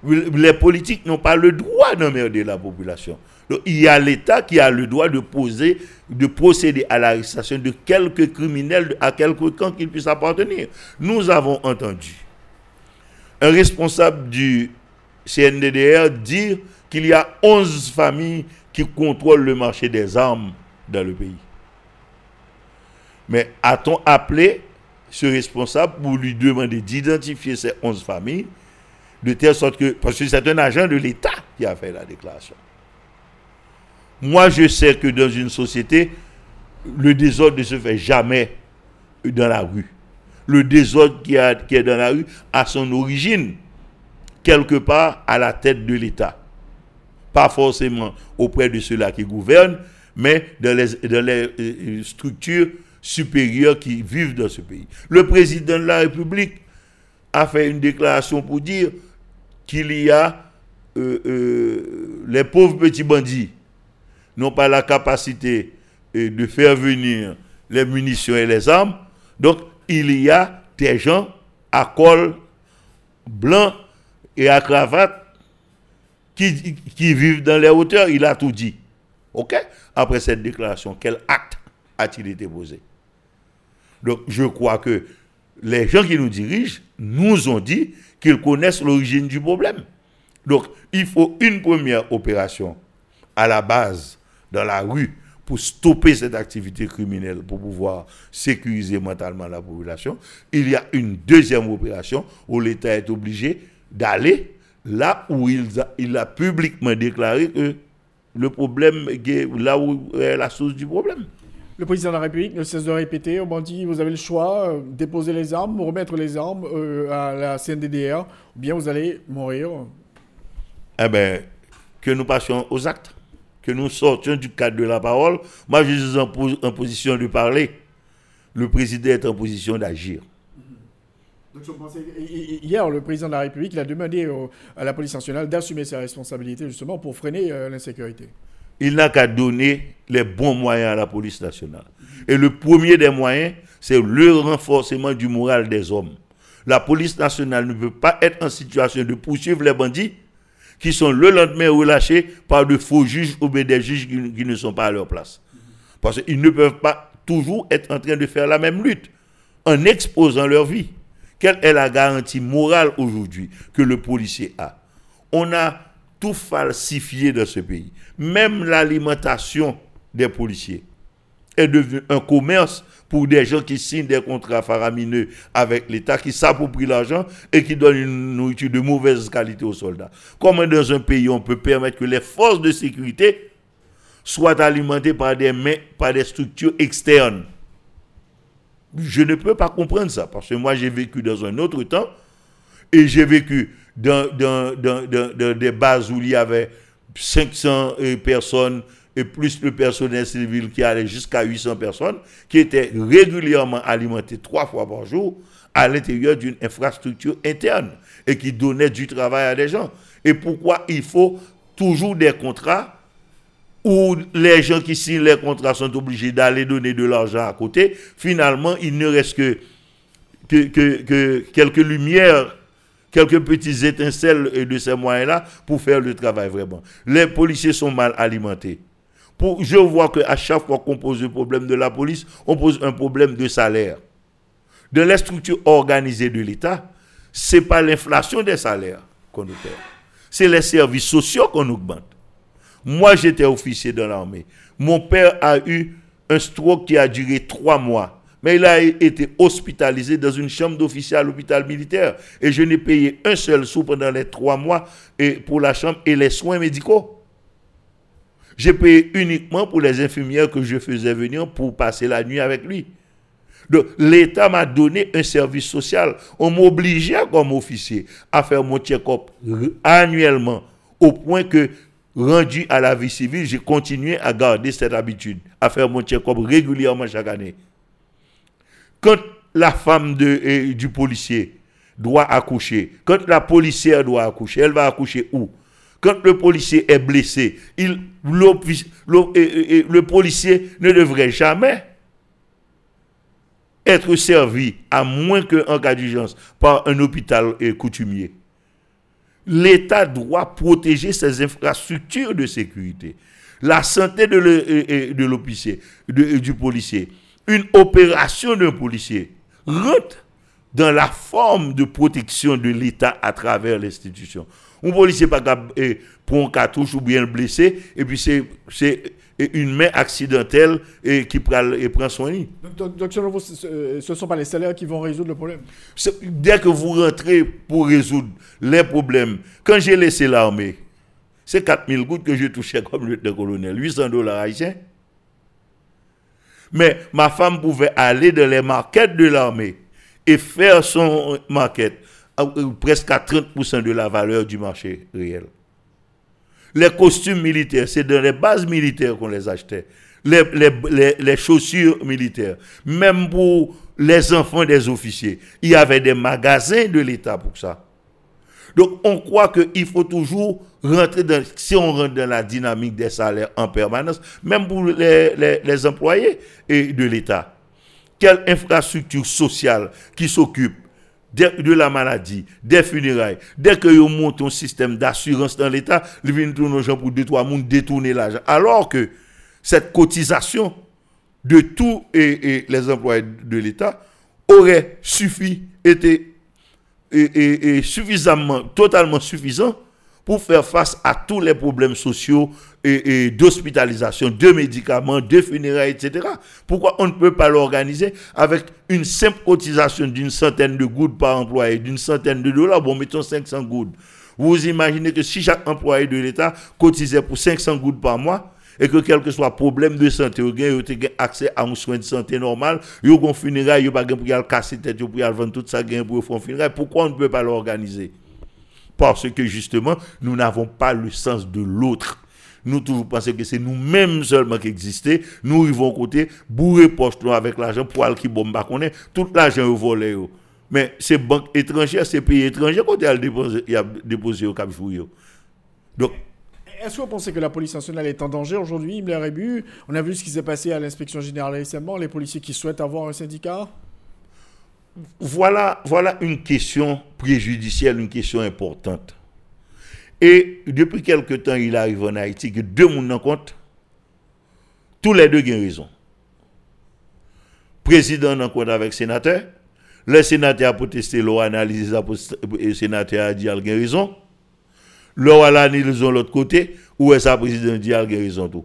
Les politiques n'ont pas le droit d'emmerder la population. il y a l'État qui a le droit de poser, de procéder à l'arrestation de quelques criminels à quelque camp qu'ils puissent appartenir. Nous avons entendu un responsable du CNDDR dire qu'il y a 11 familles qui contrôlent le marché des armes dans le pays. Mais a-t-on appelé ce responsable pour lui demander d'identifier ces 11 familles de telle sorte que, parce que c'est un agent de l'État qui a fait la déclaration. Moi, je sais que dans une société, le désordre ne se fait jamais dans la rue. Le désordre qui, qui est dans la rue a son origine quelque part à la tête de l'État. Pas forcément auprès de ceux-là qui gouvernent, mais dans les, euh, structures supérieures qui vivent dans ce pays. Le président de la République a fait une déclaration pour dire qu'il y a euh, euh, les pauvres petits bandits n'ont pas la capacité de faire venir les munitions et les armes. Donc, il y a des gens à col blanc et à cravate qui vivent dans les hauteurs. Il a tout dit. OK? Après cette déclaration, quel acte a-t-il été posé? Donc, je crois que les gens qui nous dirigent nous ont dit qu'ils connaissent l'origine du problème. Donc, il faut une première opération à la base, dans la rue, pour stopper cette activité criminelle, pour pouvoir sécuriser mentalement la population. Il y a une deuxième opération où l'État est obligé d'aller là où il il a publiquement déclaré que le problème, là où est la source du problème. Le président de la République ne cesse de répéter on dit vous avez le choix, euh, déposer les armes, remettre les armes euh, à la CNDDR, ou bien vous allez mourir. Eh bien, que nous passions aux actes, que nous sortions du cadre de la parole. Moi, je suis en, en position de parler. Le président est en position d'agir. Hier, le président de la République a demandé à la police nationale d'assumer ses responsabilités justement pour freiner euh, l'insécurité. Il n'a qu'à donner les bons moyens à la police nationale. Et le premier des moyens, c'est le renforcement du moral des hommes. La police nationale ne peut pas être en situation de poursuivre les bandits qui sont le lendemain relâchés par de faux juges ou des juges qui ne sont pas à leur place. Parce qu'ils ne peuvent pas toujours être en train de faire la même lutte en exposant leur vie. Quelle est la garantie morale aujourd'hui que le policier a? On a tout falsifié dans ce pays. Même l'alimentation des policiers est devenue un commerce pour des gens qui signent des contrats faramineux avec l'État, qui s'approprient l'argent et qui donnent une nourriture de mauvaise qualité aux soldats. Comment dans un pays on peut permettre que les forces de sécurité soient alimentées par des, par des structures externes? Je ne peux pas comprendre ça, parce que moi j'ai vécu dans un autre temps, et j'ai vécu dans, des bases où il y avait 500 euh, personnes, et plus le personnel civil qui allait jusqu'à 800 personnes, qui étaient régulièrement alimentées trois fois par jour à l'intérieur d'une infrastructure interne, et qui donnait du travail à des gens. Et pourquoi il faut toujours des contrats où les gens qui signent les contrats sont obligés d'aller donner de l'argent à côté, finalement, il ne reste que, que, quelques lumières, quelques petits étincelles de ces moyens-là pour faire le travail vraiment. Les policiers sont mal alimentés. Je vois qu'à chaque fois qu'on pose le problème de la police, on pose un problème de salaire. Dans les structures organisées de l'État, ce n'est pas l'inflation des salaires qu'on perd. C'est les services sociaux qu'on augmente. Moi, j'étais officier dans l'armée. Mon père a eu un stroke qui a duré trois mois. Mais il a été hospitalisé dans une chambre d'officier à l'hôpital militaire. Et je n'ai payé un seul sou pendant les trois mois et pour la chambre et les soins médicaux. J'ai payé uniquement pour les infirmières que je faisais venir pour passer la nuit avec lui. Donc, l'État m'a donné un service social. On m'obligeait comme officier à faire mon check-up annuellement, au point que, rendu à la vie civile, j'ai continué à garder cette habitude, à faire mon check-up régulièrement chaque année. Quand la femme du policier doit accoucher, quand la policière doit accoucher, elle va accoucher où? Quand le policier est blessé, il, le policier ne devrait jamais être servi, à moins qu'en cas d'urgence, par un hôpital coutumier. L'État doit protéger ses infrastructures de sécurité, la santé de l'officier, du policier. Une opération d'un policier rentre dans la forme de protection de l'État à travers l'institution. Un policier pas pour un cartouche ou bien blessé, et puis c'est une main accidentelle et qui prend, et prend soin. Donc, donc, selon vous, ce ne sont pas les salaires qui vont résoudre le problème? Dès que vous rentrez pour résoudre les problèmes, quand j'ai laissé l'armée, c'est 4000 gouttes que je touchais comme lieutenant-colonel, 800 dollars haïtiens. Mais ma femme pouvait aller dans les marquettes de l'armée et faire son market presque à 30% de la valeur du marché réel. Les costumes militaires, c'est dans les bases militaires qu'on les achetait. Les, chaussures militaires, même pour les enfants des officiers. Il y avait des magasins de l'État pour ça. Donc on croit qu'il faut toujours rentrer dans, si on rentre dans la dynamique des salaires en permanence, même pour les, les employés de l'État. Quelle infrastructure sociale qui s'occupe de, la maladie, des funérailles. Dès que vous monte un système d'assurance dans l'État, ils viennent tourner gens pour deux, trois détourner l'argent. Alors que cette cotisation de tous les employés de l'État aurait suffi, été et, suffisamment, totalement suffisant pour faire face à tous les problèmes sociaux et, d'hospitalisation, de médicaments, de funérailles, etc. Pourquoi on ne peut pas l'organiser avec une simple cotisation d'une centaine de gouttes par employé, d'une centaine de dollars, bon, mettons 500 gouttes. Vous imaginez que si chaque employé de l'État cotisait pour 500 gouttes par mois, et que quel que soit problème de santé, vous avez accès à un soin de santé normal, vous avez un funérailles, vous n'avez pas casser tête, vous pouvez vendre tout ça, pour faire un funérailles. Pourquoi on ne peut pas l'organiser? Parce que justement, nous n'avons pas le sens de l'autre. Nous toujours pensons que c'est nous-mêmes seulement qui existons. Nous arrivons côté, bourrer poche avec l'argent pour aller qui bombe connaît tout l'argent est volé. Mais ces banques étrangères, ces pays étrangers, quand il a déposé, au Cap Donc, est-ce que vous pensez que la police nationale est en danger aujourd'hui, Rébu On a vu ce qui s'est passé à l'inspection générale récemment, les policiers qui souhaitent avoir un syndicat voilà, voilà une question préjudicielle, une question importante. Et depuis quelque temps, il arrive en Haïti que deux monde en compte, tous les deux ont raison. Président en compte avec sénateur, le sénateur a protesté, l'on analysé, le sénateur a dit qu'il a raison. L'on a analysé de l'autre côté, où est sa président dit qu'il a raison tout.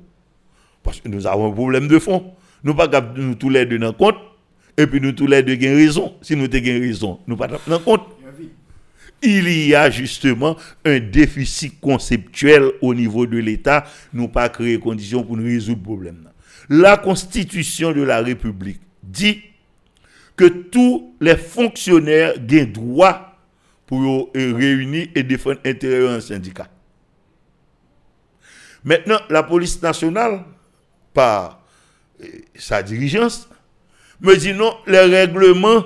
Parce que nous avons un problème de fond. Nous pas nous tous les deux en compte, et puis nous tous les deux avons raison. Si nous avons raison, nous pas en compte il y a justement un déficit conceptuel au niveau de l'État. Nous pas créer conditions pour nous résoudre le problème. La Constitution de la République dit que tous les fonctionnaires ont droit pour réunir et défendre l'intérêt d'un syndicat. Maintenant, la police nationale, par euh, sa dirigeance, me dit non, les règlements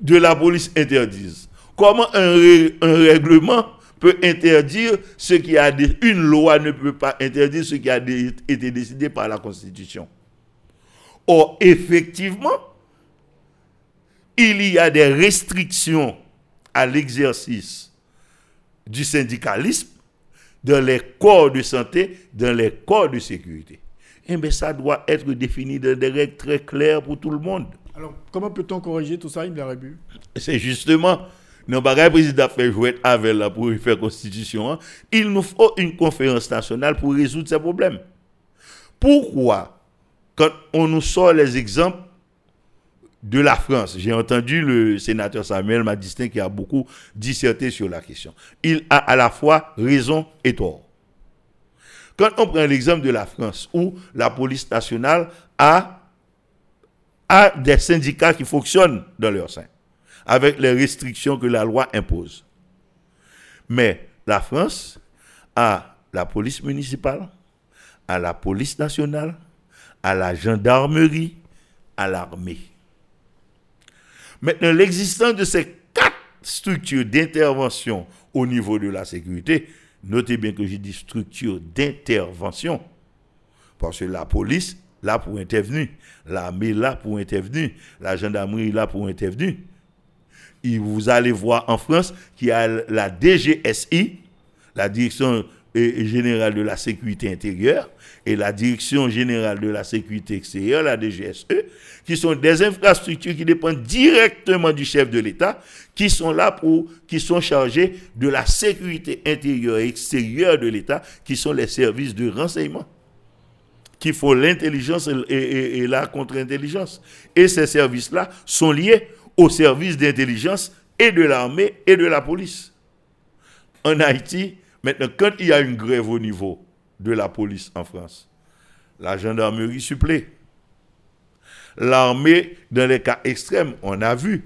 de la police interdisent. Comment un, règlement peut interdire ce qui a été... une loi ne peut pas interdire ce qui a été décidé par la Constitution? Or, effectivement, il y a des restrictions à l'exercice du syndicalisme dans les corps de santé, dans les corps de sécurité. Eh bien, ça doit être défini dans des règles très claires pour tout le monde. Alors, comment peut-on corriger tout ça, Ibn C'est justement pas le président fait jouer avec la pour faire constitution. Hein. Il nous faut une conférence nationale pour résoudre ces problèmes. Pourquoi, quand on nous sort les exemples de la France. J'ai entendu le sénateur Samuel Madistin qui a beaucoup disserté sur la question. Il a à la fois raison et tort. Quand on prend l'exemple de la France, où la police nationale a, des syndicats qui fonctionnent dans leur sein, avec les restrictions que la loi impose. Mais la France a la police municipale, à la police nationale, à la gendarmerie, à l'armée. Maintenant, l'existence de ces quatre structures d'intervention au niveau de la sécurité, notez bien que j'ai dit structure d'intervention, parce que la police, là pour intervenir, l'armée, là pour intervenir, la gendarmerie, là pour intervenir. Et vous allez voir en France qu'il y a la DGSI, la Direction générale de la sécurité intérieure, et la Direction générale de la sécurité extérieure, la DGSE, qui sont des infrastructures qui dépendent directement du chef de l'État, qui sont là pour, qui sont chargés de la sécurité intérieure et extérieure de l'État, qui sont les services de renseignement, qui font l'intelligence et, et la contre-intelligence. Et ces services-là sont liés aux services d'intelligence et de l'armée et de la police. En Haïti, maintenant, quand il y a une grève au niveau de la police en France. La gendarmerie supplée. L'armée, dans les cas extrêmes, on a vu,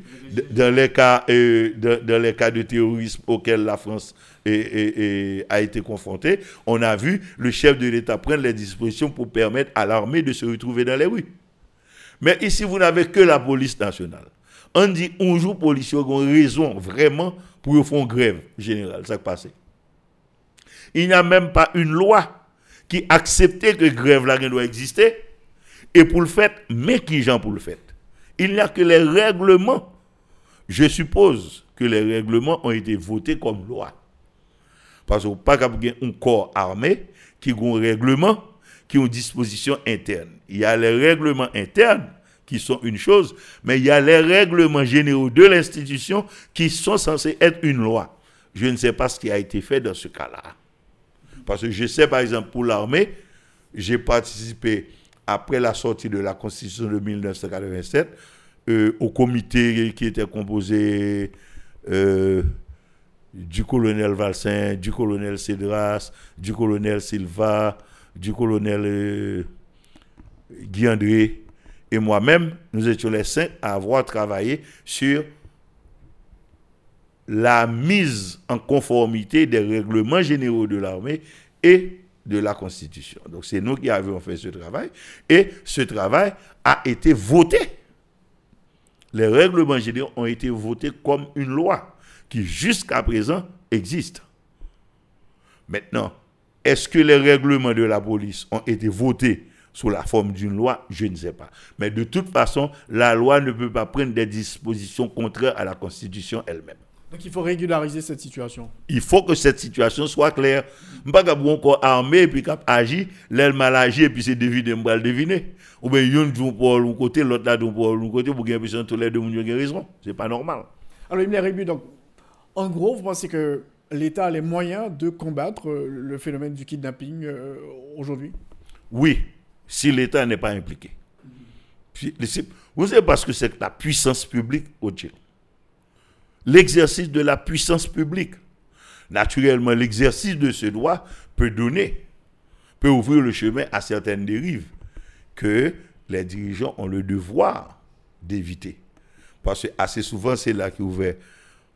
dans les cas, euh, dans, les cas de terrorisme auxquels la France a été confrontée, on a vu le chef de l'État prendre les dispositions pour permettre à l'armée de se retrouver dans les rues. Mais ici, vous n'avez que la police nationale. On dit, un jour, policiers ont raison vraiment pour faire grève générale. Ça passe. Il n'y a même pas une loi qui acceptait que grève là doit exister et pour le fait, mais qui gens pour le fait? Il n'y a que les règlements. Je suppose que les règlements ont été votés comme loi. Parce a pas un corps armé qui a un règlement, qui a une disposition interne. Il y a les règlements internes qui sont une chose, mais il y a les règlements généraux de l'institution qui sont censés être une loi. Je ne sais pas ce qui a été fait dans ce cas-là. Parce que je sais, par exemple, pour l'armée, j'ai participé, après la sortie de la Constitution de 1987, euh, au comité qui était composé euh, du colonel Valsin, du colonel Cédras, du colonel Silva, du colonel euh, Guy André et moi-même, nous étions les cinq à avoir travaillé sur la mise en conformité des règlements généraux de l'armée et de la Constitution. Donc c'est nous qui avons fait ce travail et ce travail a été voté. Les règlements généraux ont été votés comme une loi qui jusqu'à présent existe. Maintenant, est-ce que les règlements de la police ont été votés sous la forme d'une loi? Je ne sais pas. Mais de toute façon, la loi ne peut pas prendre des dispositions contraires à la Constitution elle-même. Donc il faut régulariser cette situation. Il faut que cette situation soit claire. Pas qu'on encore armé et puis cap agi, l'aile mal agi et puis c'est deviner, le deviner. Ou bien yon joue pour l'autre côté, l'autre là pour l'autre côté pour gagner tous les deux yon raison. C'est pas normal. Alors Ibn Rébu, donc en gros, vous pensez que l'État a les moyens de combattre euh, le phénomène du kidnapping euh, aujourd'hui? Oui, si l'État n'est pas impliqué. Vous savez parce que c'est la puissance publique au Tchèque l'exercice de la puissance publique. Naturellement, l'exercice de ce droit peut donner, peut ouvrir le chemin à certaines dérives que les dirigeants ont le devoir d'éviter. Parce que assez souvent, c'est là qui ouvert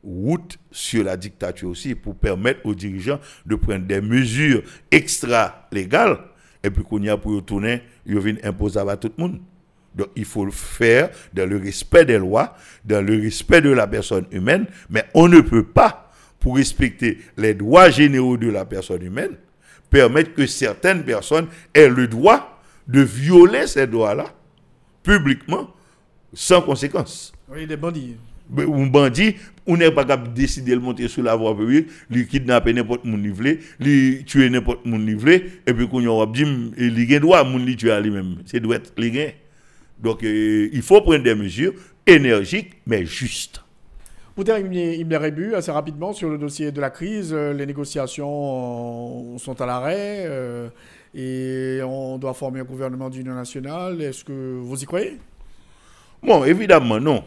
route sur la dictature aussi pour permettre aux dirigeants de prendre des mesures extra-légales et puis qu'on y a pour retourner, ils viennent imposer à tout le monde. Donc il faut le faire dans le respect des lois, dans le respect de la personne humaine, mais on ne peut pas, pour respecter les droits généraux de la personne humaine, permettre que certaines personnes aient le droit de violer ces droits-là publiquement, sans conséquence. Oui, des bandits. Un bandit, on n'est pas capable de décider de monter sur la voie publique, lui kidnapper n'importe mon nivelé, lui tuer n'importe mon nivelé, et puis qu'on a dit, il a droit à mon tuer lui-même. C'est doit être donc, euh, il faut prendre des mesures énergiques, mais justes. Pour terminer, Ibn Rébu, assez rapidement sur le dossier de la crise, euh, les négociations sont à l'arrêt euh, et on doit former un gouvernement d'union nationale. Est-ce que vous y croyez? Bon, évidemment, non.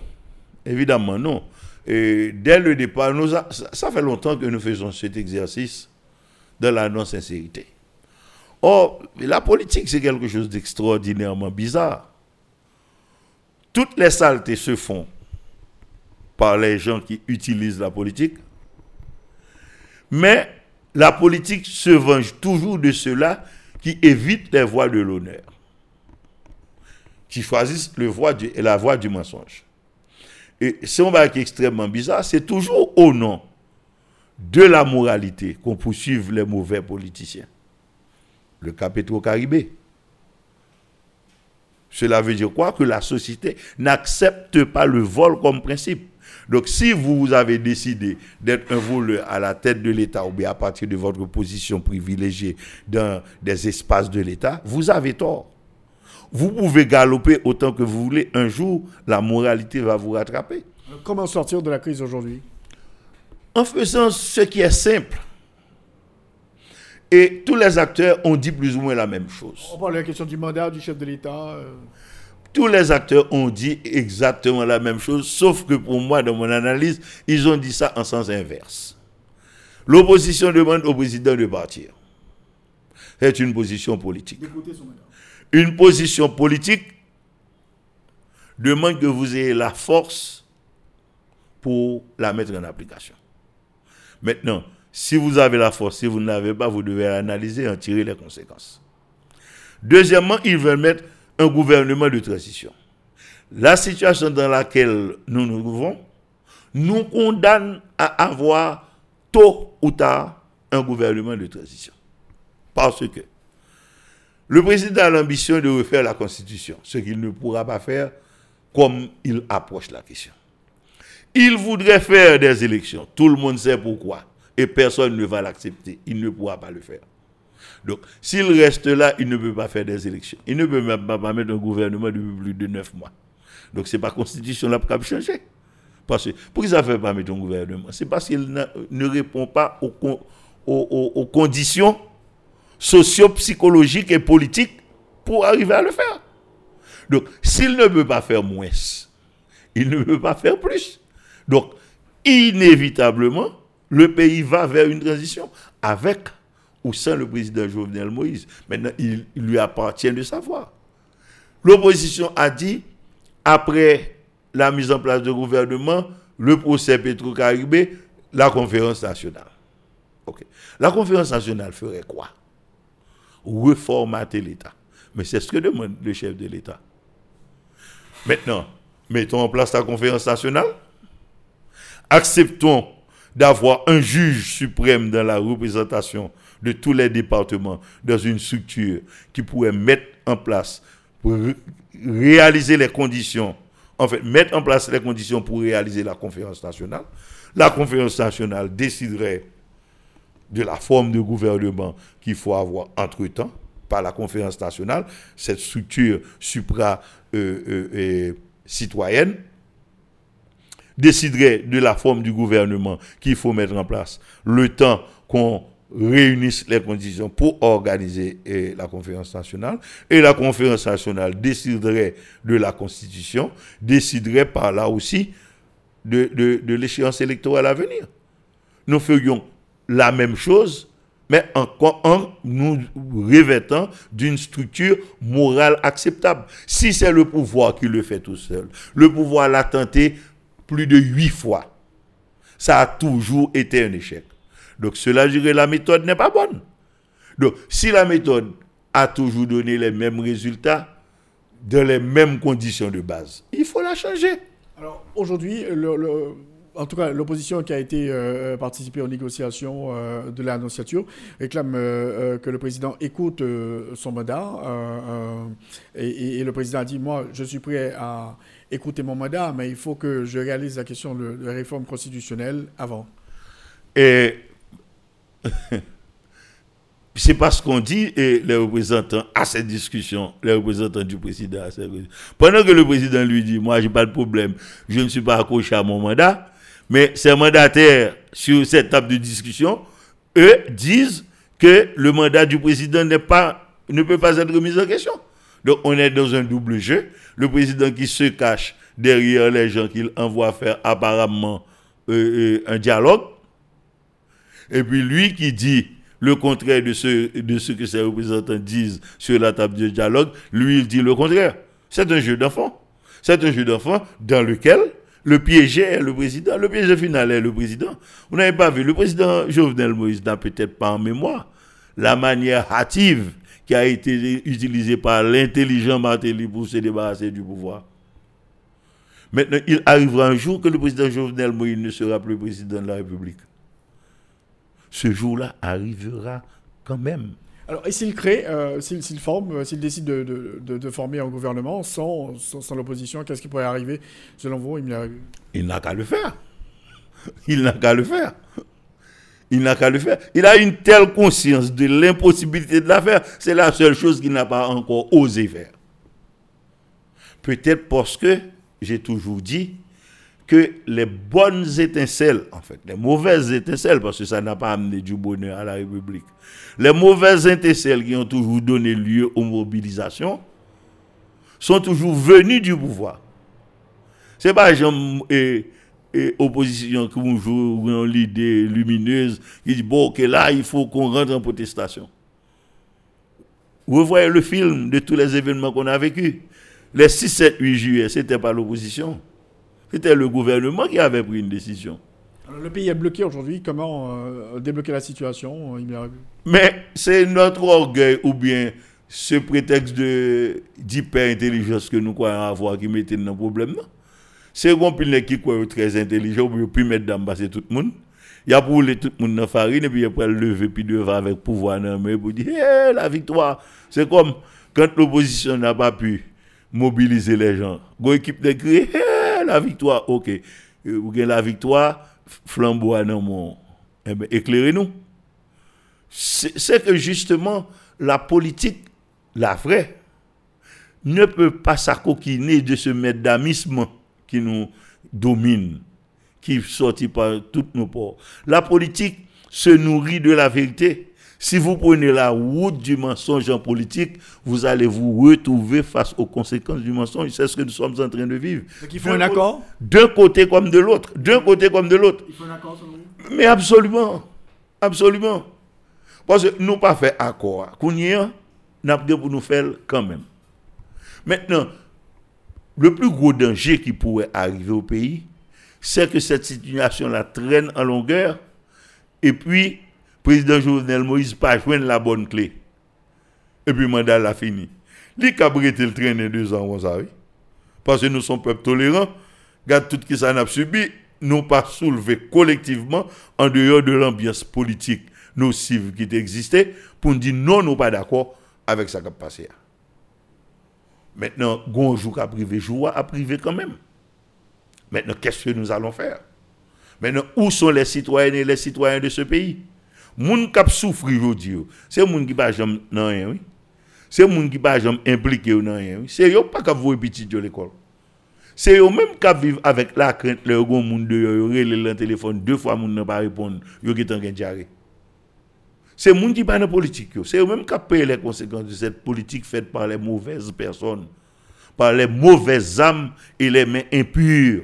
Évidemment, non. Et dès le départ, nous ça, ça fait longtemps que nous faisons cet exercice de la non-sincérité. Or, la politique, c'est quelque chose d'extraordinairement bizarre. Toutes les saletés se font par les gens qui utilisent la politique, mais la politique se venge toujours de ceux-là qui évitent les voies de l'honneur, qui choisissent la voie du mensonge. Et c'est un qui extrêmement bizarre, c'est toujours au nom de la moralité qu'on poursuive les mauvais politiciens. Le cas Petro-Caribé. Cela veut dire quoi? Que la société n'accepte pas le vol comme principe. Donc si vous avez décidé d'être un voleur à la tête de l'État ou bien à partir de votre position privilégiée dans des espaces de l'État, vous avez tort. Vous pouvez galoper autant que vous voulez. Un jour, la moralité va vous rattraper. Comment sortir de la crise aujourd'hui? En faisant ce qui est simple. Et tous les acteurs ont dit plus ou moins la même chose. On parle de la question du mandat du chef de l'État. euh, Tous les acteurs ont dit exactement la même chose, sauf que pour moi, dans mon analyse, ils ont dit ça en sens inverse. L'opposition demande au président de partir. C'est une position politique. Une position politique demande que vous ayez la force pour la mettre en application. Maintenant, si vous avez la force, si vous ne l'avez pas, vous devez analyser et en tirer les conséquences. Deuxièmement, ils veulent mettre un gouvernement de transition. La situation dans laquelle nous nous trouvons nous condamne à avoir tôt ou tard un gouvernement de transition. Parce que le président a l'ambition de refaire la Constitution, ce qu'il ne pourra pas faire comme il approche la question. Il voudrait faire des élections. Tout le monde sait pourquoi. Personne ne va l'accepter. Il ne pourra pas le faire. Donc, s'il reste là, il ne peut pas faire des élections. Il ne peut même pas mettre un gouvernement depuis plus de neuf mois. Donc, ce n'est pas la constitution là qui a changé. Parce que, pourquoi ça ne fait pas mettre un gouvernement? C'est parce qu'il ne répond pas aux conditions socio-psychologiques et politiques pour arriver à le faire. Donc, s'il ne peut pas faire moins, il ne peut pas faire plus. Donc, inévitablement, le pays va vers une transition avec ou sans le président Jovenel Moïse. Maintenant, il, lui appartient de savoir. L'opposition a dit, après la mise en place du gouvernement, le procès Petro-Caribé, la conférence nationale. La conférence nationale ferait quoi? Reformater l'État. Mais c'est ce que demande le chef de l'État. Maintenant, mettons en place la conférence nationale. Acceptons d'avoir un juge suprême dans la représentation de tous les départements dans une structure qui pourrait mettre en place pour ré- réaliser les conditions, en fait, mettre en place les conditions pour réaliser la conférence nationale. La conférence nationale déciderait de la forme de gouvernement qu'il faut avoir entre-temps par la conférence nationale, cette structure supra-citoyenne, déciderait de la forme du gouvernement qu'il faut mettre en place, le temps qu'on réunisse les conditions pour organiser eh, la conférence nationale, et la conférence nationale déciderait de la constitution, déciderait par là aussi de, de- l'échéance électorale à venir. Nous ferions la même chose, mais en, en nous revêtant d'une structure morale acceptable. Si c'est le pouvoir qui le fait tout seul, le pouvoir l'a tenté plus de huit fois. Ça a toujours été un échec. Donc cela dirait que la méthode n'est pas bonne. Donc si la méthode a toujours donné les mêmes résultats, dans les mêmes conditions de base, il faut la changer. Alors aujourd'hui, en tout cas, l'opposition qui a été euh, participée aux négociations euh, de l'annonciature réclame euh, que le président écoute son mandat. et le président a dit, moi, je suis prêt à écouter mon mandat, mais il faut que je réalise la question de, la réforme constitutionnelle avant. Et c'est parce qu'on dit, et les représentants à cette discussion, les représentants du président à cette pendant que le président lui dit, moi, j'ai pas de problème, je ne suis pas accroché à mon mandat, mais ces mandataires sur cette table de discussion, eux disent que le mandat du président n'est pas, ne peut pas être remis en question. Donc on est dans un double jeu. Le président qui se cache derrière les gens qu'il envoie faire apparemment euh, euh, un dialogue. Et puis lui qui dit le contraire de ce, de ce que ses représentants disent sur la table de dialogue, lui il dit le contraire. C'est un jeu d'enfant. C'est un jeu d'enfant dans lequel le piège est le président. Le piège final est le président. Vous n'avez pas vu, le président Jovenel Moïse n'a peut-être pas en mémoire la manière hâtive qui a été utilisée par l'intelligent Martelly pour se débarrasser du pouvoir. Maintenant, il arrivera un jour que le président Jovenel Moïse ne sera plus président de la République. Ce jour-là arrivera quand même. Alors, et s'il crée, euh, s'il forme, euh, s'il décide de, former un gouvernement sans, sans, l'opposition, qu'est-ce qui pourrait arriver, selon vous Il n'a qu'à le faire. Il n'a qu'à le faire. Il n'a qu'à le faire. Il a une telle conscience de l'impossibilité de la faire. C'est la seule chose qu'il n'a pas encore osé faire. Peut-être parce que, j'ai toujours dit, que les bonnes étincelles, en fait, les mauvaises étincelles, parce que ça n'a pas amené du bonheur à la République, les mauvaises étincelles qui ont toujours donné lieu aux mobilisations, sont toujours venues du pouvoir. C'est pas genre et, opposition qui ont l'idée lumineuse qui dit bon, ok, là, il faut qu'on rentre en protestation. Vous voyez le film de tous les événements qu'on a vécus. Les 6, 7, 8 juillet, c'était pas l'opposition. C'était le gouvernement qui avait pris une décision. le pays est bloqué aujourd'hui. Comment euh, débloquer la situation euh, Mais c'est notre orgueil ou bien ce prétexte d'hyper-intelligence que nous croyons avoir qui mettait dans le problème. C'est qu'on peut qui croit très intelligent, peut mettre dans tout le monde. Il y a pour tout le monde dans la farine et puis après lever puis devant avec pouvoir dans main pour dire la victoire. C'est comme quand l'opposition n'a pas pu mobiliser les gens. Go équipe de la victoire, ok. Euh, vous avez la victoire, flambeau à mon. Eh bien, éclairez-nous. C'est que justement, la politique, la vraie, ne peut pas s'acoquiner de ce médamisme qui nous domine, qui sortit par toutes nos ports. La politique se nourrit de la vérité. Si vous prenez la route du mensonge en politique, vous allez vous retrouver face aux conséquences du mensonge. C'est ce que nous sommes en train de vivre. Donc il faut un accord D'un côté comme de l'autre. D'un côté comme de l'autre. Il faut un accord selon vous Mais absolument. Absolument. Parce que nous pas fait accord. Qu'on y n'a pas pour nous faire quand même. Maintenant, le plus gros danger qui pourrait arriver au pays, c'est que cette situation-là traîne en longueur et puis président Jovenel Moïse pas joindre la bonne clé. Et puis mandat l'a fini. Les cabrités le traîner deux ans, savez. Parce que nous sommes peuple tolérant. Regarde tout ce que ça n'a subi, nous pas soulevé collectivement en dehors de l'ambiance politique nocive qui existait pour nous dire non, nous pas d'accord avec ça qui a passé. Maintenant, gonjou a privé, joie a privé quand même. Maintenant, qu'est-ce que nous allons faire? Maintenant, où sont les citoyennes et les citoyens de ce pays? Moun kap souffri aujourd'hui, c'est moun qui pas jamais nan rien, oui. C'est moun qui pas jamais impliqué dans rien, oui. C'est yo pas kap voyer petit de l'école. C'est eux même qui vivent avec la crainte le gon moun de yo relé le téléphone deux fois moun n'a pas répondre, yo qui diarrhée. C'est moun qui pas dans politique C'est eux même qui payer les conséquences de cette politique faite par les mauvaises personnes, par les mauvaises âmes et les mains impures.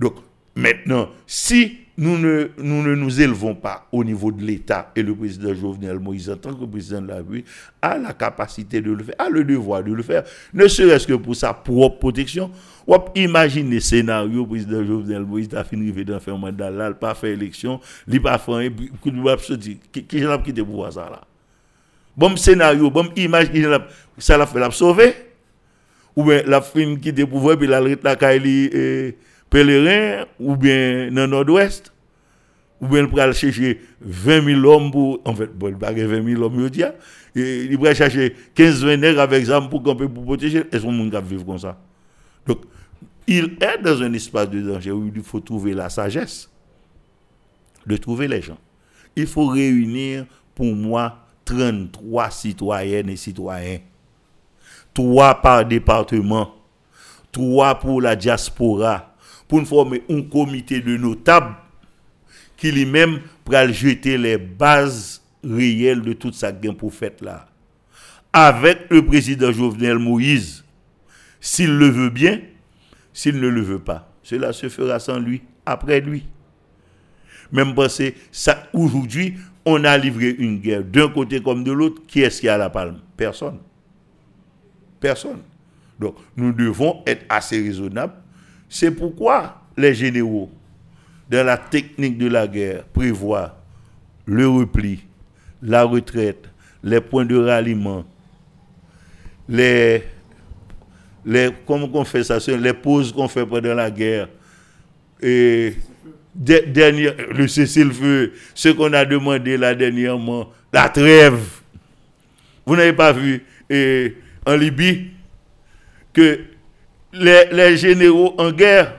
Donc maintenant, si nous ne, nous ne nous élevons pas au niveau de l'État et le président Jovenel Moïse en tant que président de la République a la capacité de le faire, a le devoir de le faire, ne serait-ce que pour sa propre protection. Ou imaginez scénario, président Jovenel Moïse a fini de faire un mandat là, il pas fait élection, il pas fait, qui qui a quitté pour ça là. Bon scénario, bon image, ça l'a fait la sauver. Ou bien la fin qui pouvoir puis la la Kaili pèlerin ou bien dans le nord-ouest, ou bien il pourrait chercher 20 000 hommes pour. En fait, bon, il va 20 000 hommes, il et il pourrait chercher 15 000 avec ça pour camper pour protéger. Est-ce qu'on monde vivre comme ça? Donc, il est dans un espace de danger où il faut trouver la sagesse de trouver les gens. Il faut réunir, pour moi, 33 citoyennes et citoyens. Trois par département. Trois pour la diaspora pour former un comité de notables qui lui-même pour jeter les bases réelles de toute sa gain pour faire là. avec le président Jovenel Moïse, s'il le veut bien, s'il ne le veut pas. Cela se fera sans lui, après lui. Même parce ça, aujourd'hui, on a livré une guerre d'un côté comme de l'autre. Qui est-ce qui a la palme? Personne. Personne. Donc, nous devons être assez raisonnables. C'est pourquoi les généraux, dans la technique de la guerre, prévoient le repli, la retraite, les points de ralliement, les, comment on fait ça, les pauses qu'on fait pendant la guerre, et le cessez-le-feu, ce qu'on a demandé là dernièrement, la trêve. Vous n'avez pas vu en Libye que les, généraux en guerre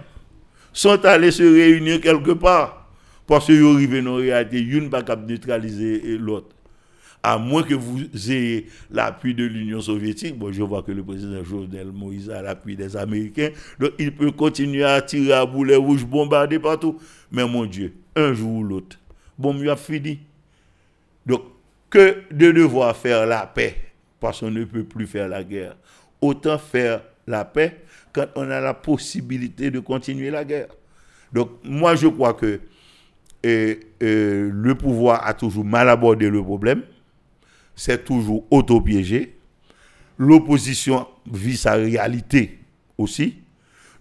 sont allés se réunir quelque part parce qu'ils arrivent en réalité, une pas capable neutraliser l'autre à moins que vous ayez l'appui de l'Union soviétique. Bon, je vois que le président Jovenel Moïse a l'appui des Américains. Donc, il peut continuer à tirer à boulet rouge, bombarder partout. Mais mon Dieu, un jour ou l'autre, bon, mieux a fini. Donc, que de devoir faire la paix, parce qu'on ne peut plus faire la guerre, autant faire la paix quand on a la possibilité de continuer la guerre. Donc, moi, je crois que le pouvoir a toujours mal abordé le problème c'est toujours autopiégé. L'opposition vit sa réalité aussi.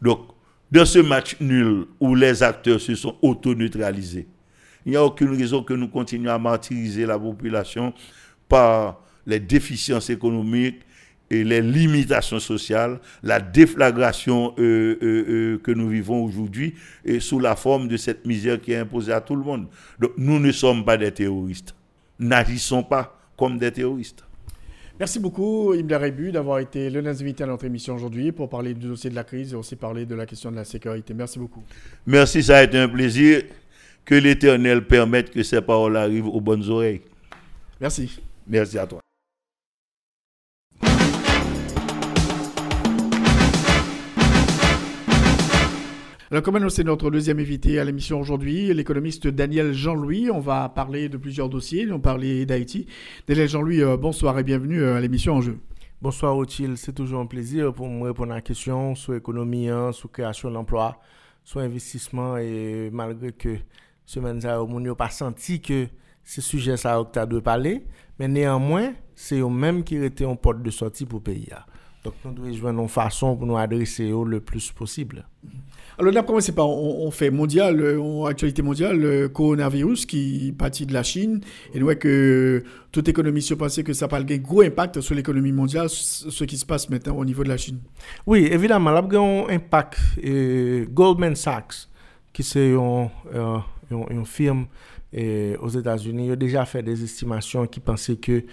Donc, dans ce match nul où les acteurs se sont auto-neutralisés, il n'y a aucune raison que nous continuions à martyriser la population par les déficiences économiques et les limitations sociales, la déflagration euh, euh, euh, que nous vivons aujourd'hui et sous la forme de cette misère qui est imposée à tout le monde. Donc nous ne sommes pas des terroristes. N'agissons pas comme des terroristes. Merci beaucoup, Imler Rebu, d'avoir été le invité à notre émission aujourd'hui pour parler du dossier de la crise et aussi parler de la question de la sécurité. Merci beaucoup. Merci, ça a été un plaisir. Que l'Éternel permette que ces paroles arrivent aux bonnes oreilles. Merci. Merci à toi. Alors, comme c'est notre deuxième invité à l'émission aujourd'hui, l'économiste Daniel Jean-Louis. On va parler de plusieurs dossiers. On parlait d'Haïti. Daniel Jean-Louis, euh, bonsoir et bienvenue euh, à l'émission En jeu. Bonsoir, Othil. C'est toujours un plaisir pour me répondre à la question sur l'économie, hein, sur création d'emplois, sur investissement. Et malgré que semaine ça, on n'a pas senti que ce sujet ça as de parler, mais néanmoins, c'est eux même qui était en porte de sortie pour le pays. Donc, nous devons jouer une façon pour nous adresser le plus possible. Alors, on a commencé par, on, fait mondial, euh, en actualité mondiale, le coronavirus qui partit de la Chine. Et nous voyons que toute économie se pensait que ça a un gros impact sur l'économie mondiale, ce qui se passe maintenant au niveau de la Chine. Oui, évidemment, là, il y a un impact. Euh, Goldman Sachs, qui c'est une, euh, une firme et aux États-Unis, il a déjà fait des estimations qui pensaient que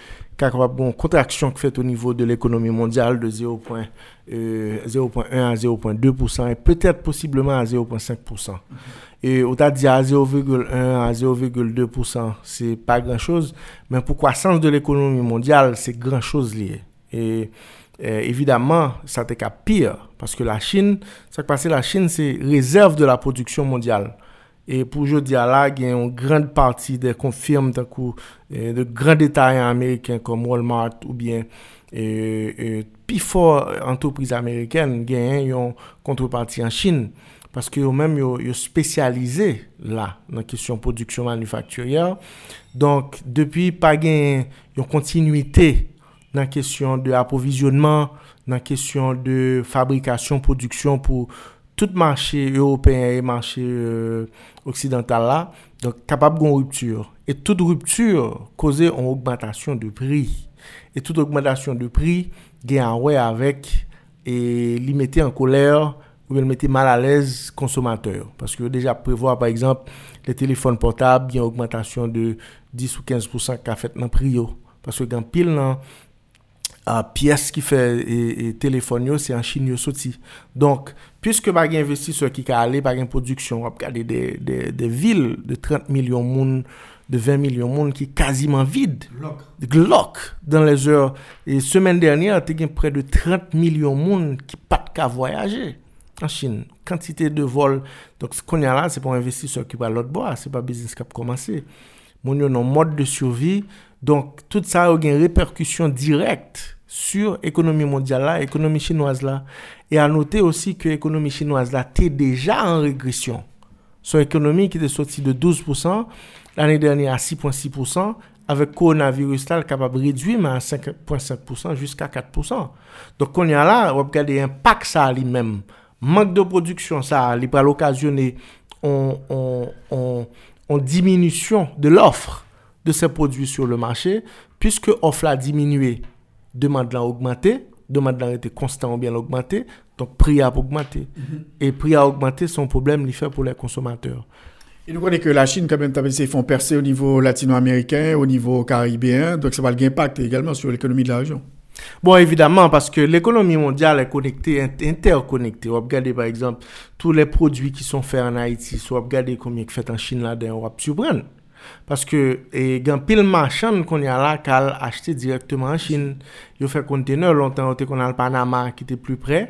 une contraction qui fait au niveau de l'économie mondiale de 0,1 euh, à 0,2% et peut-être possiblement à 0,5%. Et on a dit à 0,1 à 0,2%, c'est pas grand-chose, mais pour croissance de l'économie mondiale, c'est grand-chose lié. Et évidemment, ça était pire, parce que la Chine, ça qui passe la Chine, c'est réserve de la production mondiale. E pou jodi a la gen yon grand parti de konfirm tan kou eh, de grand detayan Ameriken kom Walmart ou bien eh, eh, pi for antropriz Ameriken gen yon kontroparti an Chin. Paske yo menm yo, yo spesyalize la nan kisyon produksyon manufakturyer. Donk depi pa gen yon kontinuité nan kisyon de aprovizyonman, nan kisyon de fabrikasyon, produksyon pou... tout marché européen et marché euh, occidental là, donc capable d'une rupture. Et toute rupture cause une augmentation de prix. Et toute augmentation de prix gagne ouais avec et lui mettre en colère ou le mettre mal à l'aise consommateur. Parce que déjà prévoir par exemple les téléphones portables, il y a une augmentation de 10 ou 15% qui a fait dans le prix. Parce que quand pile dans la pièce qui fait et, téléphone, c'est en Chine sorti. Donc, Piske bagen investiseur ki ka ale, bagen produksyon, wap gade de, de, de vil de 30 milyon moun, de 20 milyon moun ki kaziman vide. Glok. Glok. Dan les or, e semen dernyan, te gen pre de 30 milyon moun ki pat ka voyaje an Chin. Kantite de vol. Dok konya la, se pou investiseur ki pa lot bo, se pa business cap komanse. Moun yo nan mod de survi. Donk, tout sa yo gen reperkusyon direkt sur ekonomi mondial la, ekonomi chinoise la. Et à noter aussi que l'économie chinoise là, était déjà en régression. Son économie qui était sortie de 12% l'année dernière à 6,6%, avec coronavirus là, capable de réduire à 5,5% jusqu'à 4%. Donc, on y a là, on va regarder l'impact ça lui-même. Manque de production, ça, il en, en diminution de l'offre de ces produits sur le marché, puisque l'offre a diminué, demande l'a augmenté, demande l'a été constant ou bien augmenté, donc prix a augmenté. Et prix a augmenté, son problème, il fait pour les consommateurs. Et nous connaissons que la Chine, quand même, ils font percer au niveau latino-américain, au niveau caribéen, donc ça va avoir impact également sur l'économie de la région. Bon, évidemment, parce que l'économie mondiale est connectée, int- interconnectée. On va regarder, par exemple, tous les produits qui sont faits en Haïti. On va regarder combien est fait en Chine là-dedans, on va Paske e, gen pil machan kon ya la kal achete direktman chine. Yo fe konteneur lontan ote kon al Panama ki te plu pre.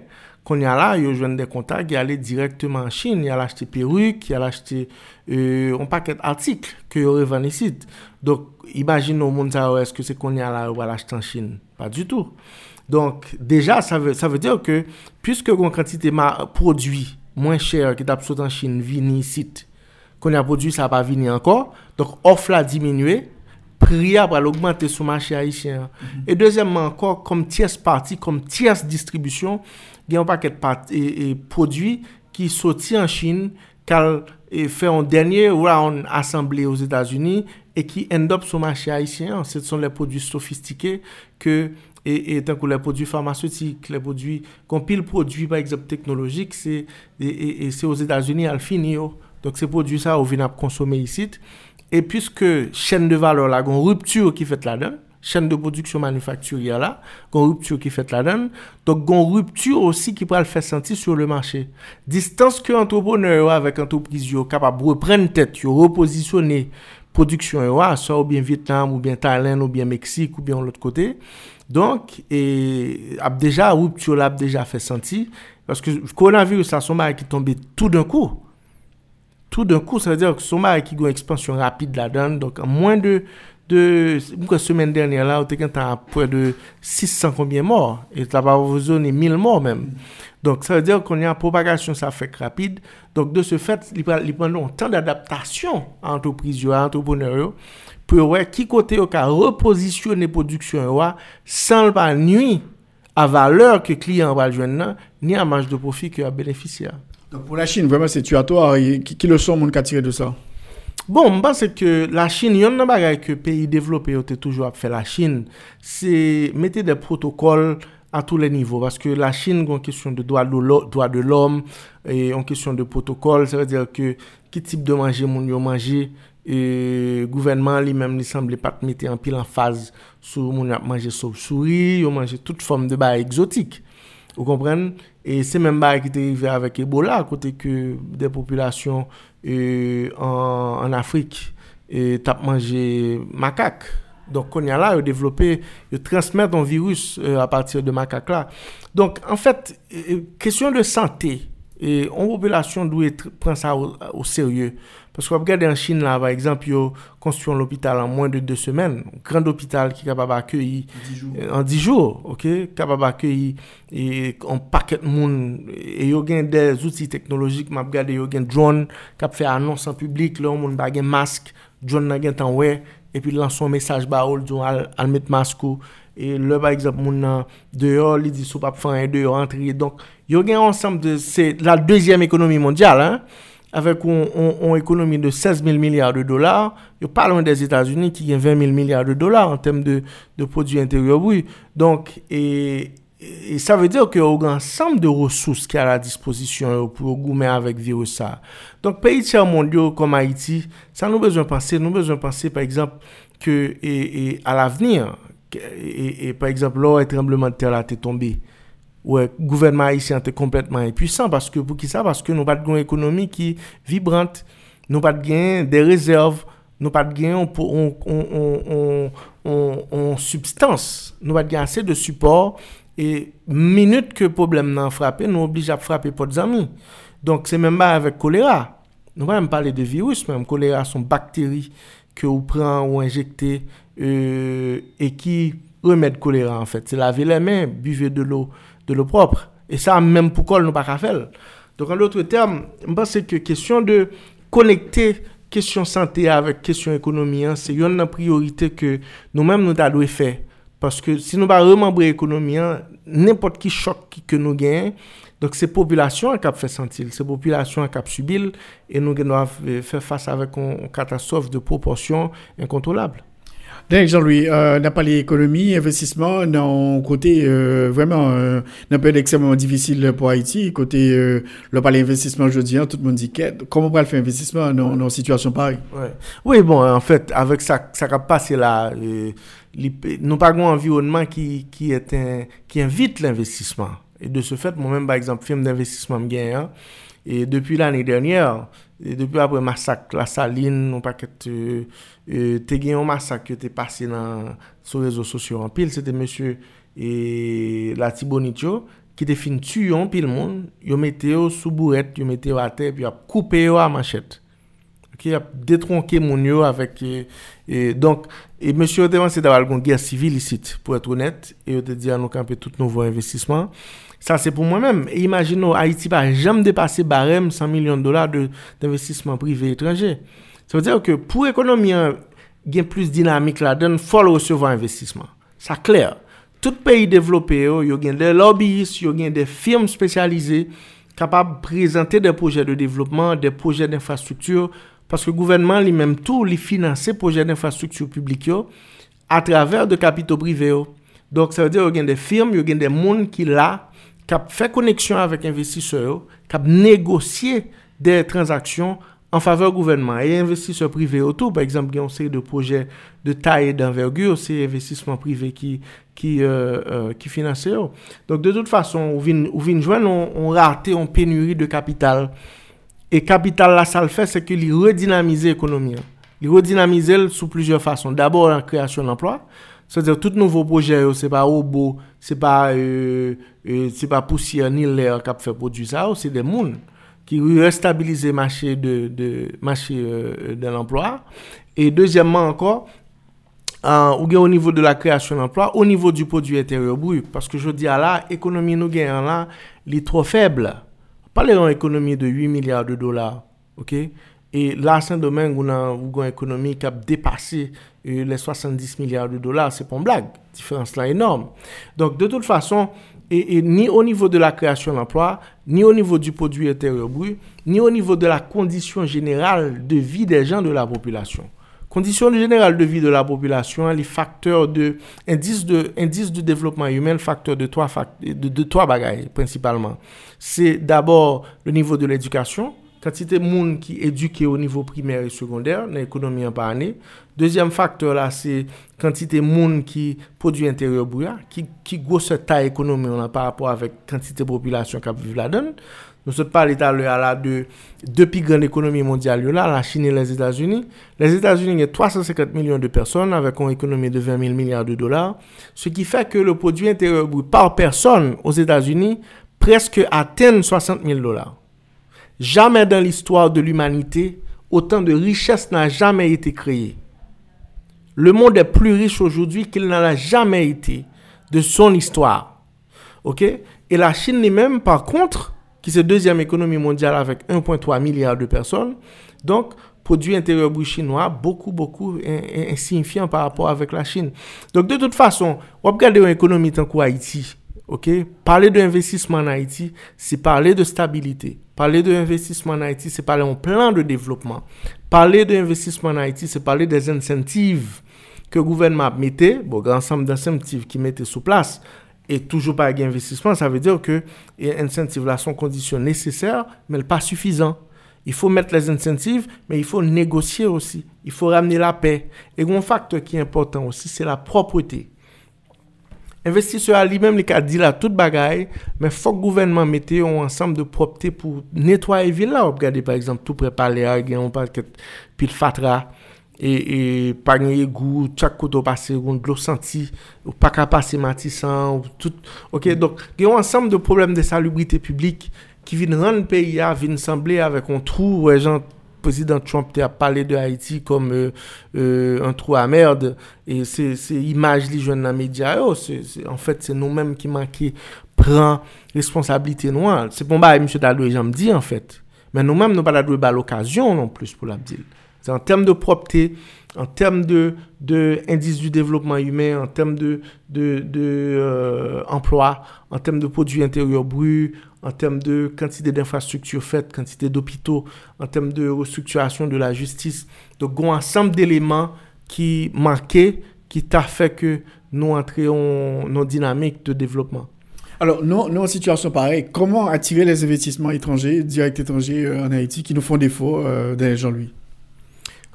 Kon ya la yo jwen de kontak ki ale direktman chine. Yal achete peruk, yal achete euh, on paket artik ki yo revan isit. Dok imagine nou moun sa ou eske se kon ya la ou al achete an chine. Pa du tout. Donk deja sa ve, sa ve diyo ke pwiske kon kantite ma prodwi mwen chèr ki tap sot an chine vini isit. Qu'on a produit, ça n'a pas venu encore. Donc, offre a diminué, prix a augmenté sur le marché haïtien. Et deuxièmement, encore, comme tierce partie, comme tierce distribution, il y a un paquet de produits qui sortis en Chine, qui fait un dernier round assemblé aux États-Unis et qui end up sur le marché haïtien. Ce sont les produits sophistiqués que et, et tant que les produits pharmaceutiques, les produits, qu'on pile produits par exemple technologiques, c'est et, et- et c'est aux États-Unis à le finir. Donc ces produits ça, on vient consommer ici. Et puisque chaîne de valeur là, une rupture qui fait la donne, chaîne de production manufacturière là, une rupture qui fait la donne, donc une rupture aussi qui peut le faire sentir sur le marché. Distance que entrepreneur avec entreprise yo capable reprendre tête, yo repositionner production yo, soit ou bien Vietnam ou bien Thaïlande ou bien Mexique ou bien l'autre côté. Donc, et a déjà rupture là a déjà fait sentir parce que le coronavirus là son qui est tombé tout d'un coup. tout d'un kou, sa vè diyo ki sou mari ki gwen ekspansyon rapide la dan, donk an mwen de, mwen kwa semen dernyan la, ou te gen tan apwe de 600 konbyen mor, et la pa wou zon e 1000 mor menm. Donk sa vè diyo kon yon propagasyon sa fèk rapide, donk de se fèt, li pren nou an tan d'adaptasyon an antopriz yo, an antroponeur yo, pou wè ki kote yo ka reposisyon ne produksyon yo, san l pa nwi a valeur ke kliyan wal jwen nan, ni a manj de profi ki yo a benefisya. Donc pour la Chine, vraiment, c'est tuatoire. Qui, qui leçon mon qu'a tiré de ça Bon, mwen panse ke la Chine, yon nan bagay ke peyi devlope yo te toujwa ap fe la Chine, se mette de protokol a tou le nivou. Paske la Chine kon kesyon de doa de l'om, yon kesyon de protokol, se ve dire ke ki tip de manje moun yo manje, e gouvenman li menm li semble pat mette an pil an faz sou moun ap manje sou souri, yo manje tout form de bagay ekzotik. Ou kompren? Et c'est même bail qui est arrivé avec Ebola, à côté que des populations en, Afrique et tap mangé macaque. Donc, on y a là, ils développé, ils transmettent un virus à partir de macaque là. Donc, en fait, question de santé, E an popelasyon dwe pren sa ou serye. Paske wap gade an Chin la, par exemple, yo konstruyon l'opital an mwen de 2 semen. Grand opital ki kapab akyeyi an 10 jou. Ok? Kapab akyeyi e, an paket moun. E yo gen de zouti teknologik, map gade yo gen drone, kap fe anons an publik, lè ou moun bagen mask, drone nan gen tan we, epi lanson mesaj ba ou, al, al met mask ou, E le par exemple moun nan deyo, li di sou pap fanyen deyo antri. Donk yo gen ansam de se la dezyem ekonomi mondyal. Avèk ou ekonomi de 16 000 milyard de dolar. Yo parlon des Etats-Unis ki gen 20 000 milyard de dolar an tem de, de prodü interior brou. Donk e, e sa ve diyo ki yo gen ansam de resous ki a la disposisyon yo pou yo goumen avèk virus sa. Donk peyi tiyan mondyo kom Haiti, sa nou bezon panse, nou bezon panse par exemple ke e, e, al avenir. E par exemple, lò e trembleman de ter la te tombe, wè, gouvernement Haitien te kompletman impuisan, paske pou ki sa, paske nou pat gen ekonomi ki vibrante, nou pat gen de rezerv, nou pat gen on substans, nou pat gen ase de support, e minute ke problem nan frape, nou oblige ap frape pot zami. Donk se men ba avèk kolera, nou pa m pale de virus, men kolera son bakteri ke ou pran ou injekte, euh, et qui remettent choléra en fait. C'est laver les mains, buvez de l'eau, de l'eau propre. Et ça, même pour quoi nous pas faire. Donc, en d'autres termes, je pense que question de connecter question santé avec question économie, hein, c'est une priorité que nous-mêmes nous devons faire. Parce que si nous ne remembrer l'économie, hein, n'importe qui choc que nous gagnons, donc c'est population qui a fait sentir, c'est population qui a subi et nous devons faire face avec une catastrophe de proportion incontrôlable. Jean-Louis, euh, n'a pas l'économie, investissement, non, côté euh, vraiment euh, un peu extrêmement difficile pour Haïti. Côté euh, le palais investissement, je dis, hein, tout le monde dit comment on va faire investissement dans, une situation pareille? Ouais. Oui, bon, en fait, avec ça, ça a passé là, euh, nous pas un environnement qui, qui, est qui invite l'investissement. Et de ce fait, moi-même, par exemple, film d'investissement. Hein, et depuis l'année dernière, et depuis après massacre, la saline, on pas que tu as un massacre qui était passé dans, sur les réseaux sociaux en pile, c'était monsieur et la Tibonitio qui était fin tuer en pile monde, yo mettait sous bourrette, yo mettait à terre puis a coupé à machette. OK, a détronqué mon yo avec et, donc et monsieur c'est d'avoir une guerre civile ici pour être honnête et te dit à nous camper tout nouveau investissement. Ça, c'est pour moi-même. Imaginons, Haïti va jamais dépasser barème 100 millions de dollars d'investissement privé étranger. Se wè diyo ke pou ekonomi an gen plus dinamik la den, fol recevo investisman. Sa kler. Tout peyi devlopè yo, yo gen de lobbyist, yo gen de firm spesyalize, kapab prezante de proje de devlopman, de proje de infrastruktur, paske gouvenman li menm tou li finanse proje de infrastruktur publik yo, a traver de kapito prive yo. Donk sa wè diyo yo gen de firm, yo gen de moun ki la, kap fè koneksyon avèk investiseur yo, kap negosye de transaksyon en faveur gouvernement et investisseurs privés autour. Par exemple, il y de projets de taille et d'envergure, c'est investissement privé qui, qui, euh, euh, qui finance. Donc, de toute façon, on vient joindre, on, raté une pénurie de capital. Et capital, là, ça le fait, c'est qu'il redynamise l'économie. Il redynamise sous plusieurs façons. D'abord, la création d'emplois. C'est-à-dire, tout nouveau projet, c'est pas robot, c'est pas, euh, euh, c'est pas poussière ni l'air qui fait produire ça, c'est des gens qui restabilisait le marché de, de, marché, euh, de l'emploi. Et deuxièmement encore, euh, au niveau de la création d'emploi, au niveau du produit intérieur brut. Parce que je dis à là, l'économie nous gagne là, elle est trop faible. Parlez d'une économie de 8 milliards de dollars. ok Et là, Saint-Domingue, on a une économie qui a dépassé euh, les 70 milliards de dollars. C'est pas une blague. La différence là est énorme. Donc, de toute façon, et, ni au niveau de la création d'emplois, ni au niveau du produit intérieur brut, ni au niveau de la condition générale de vie des gens de la population. Condition générale de vie de la population, les facteurs de indice de indice de développement humain, facteur de trois de, de trois bagailles principalement. C'est d'abord le niveau de l'éducation, quantité de monde qui éduqué au niveau primaire et secondaire dans l'économie en par année. Deuxième facteur là, c'est quantité de monde qui produit intérieur brut, qui, qui grosse taille économique par rapport avec quantité de population qui vit là-dedans. Nous sommes parlé de deux grandes économies mondiales, la Chine et les États-Unis. Les États-Unis ont 350 millions de personnes avec une économie de 20 000 milliards de dollars, ce qui fait que le produit intérieur brut par personne aux États-Unis presque atteint 60 000 dollars. Jamais dans l'histoire de l'humanité, autant de richesses n'a jamais été créées. Le monde est plus riche aujourd'hui qu'il n'en a jamais été de son histoire. OK? Et la Chine elle-même, par contre, qui est la deuxième économie mondiale avec 1,3 milliard de personnes, donc produit intérieur brut chinois beaucoup, beaucoup insignifiant par rapport avec la Chine. Donc, de toute façon, on regarde une économie tant qu'Haïti, OK? Parler d'investissement en Haïti, c'est parler de stabilité. Parler d'investissement en Haïti, c'est parler d'un plan de développement. Parler d'investissement en Haïti, c'est parler des incentives que le gouvernement mettait, bon, ensemble d'incentives qui mettait sous place, et toujours pas d'investissement, ça veut dire que les incentives là sont conditions nécessaires, mais pas suffisantes. Il faut mettre les incentives, mais il faut négocier aussi. Il faut ramener la paix. Et un facteur qui est important aussi, c'est la propreté. Investiseur a li menm li ka di la tout bagay, men fok gouvenman mette yon ansam de propte pou netwaye villa. Ou gade par exemple tout prepale a gen yon paket pil fatra. E, e pa genye gou, chak koto pase, goun glo santi, ou pa ka pase matisan, ou tout. Ok, donk, genyon ansam de problem de salubrite publik ki vin ran peyi a, vin semble avek on trou, wè jan président Trump a parlé de Haïti comme euh, euh, un trou à merde et c'est c'est image li jwenn dans médias yo, c'est c'est- en fait c'est nous-mêmes qui manquons prend responsabilité noire. C'est bon bah monsieur Dadoué j'en me dit en fait. Mais nous-mêmes nous pas Dadoué bah l'occasion non plus pour l'abdil. C'est en termes de propreté, en termes de, de du développement humain, en termes de, de, de euh, emploi, en termes de produits intérieurs bruts, en termes de quantité d'infrastructures faites, quantité d'hôpitaux, en termes de restructuration de la justice. Donc, un ensemble d'éléments qui manquaient, qui t'a fait que nous entrions dans une dynamique de développement. Alors, nous, nous, en situation pareille, comment attirer les investissements étrangers, directs étrangers euh, en Haïti qui nous font défaut, euh, Jean-Louis?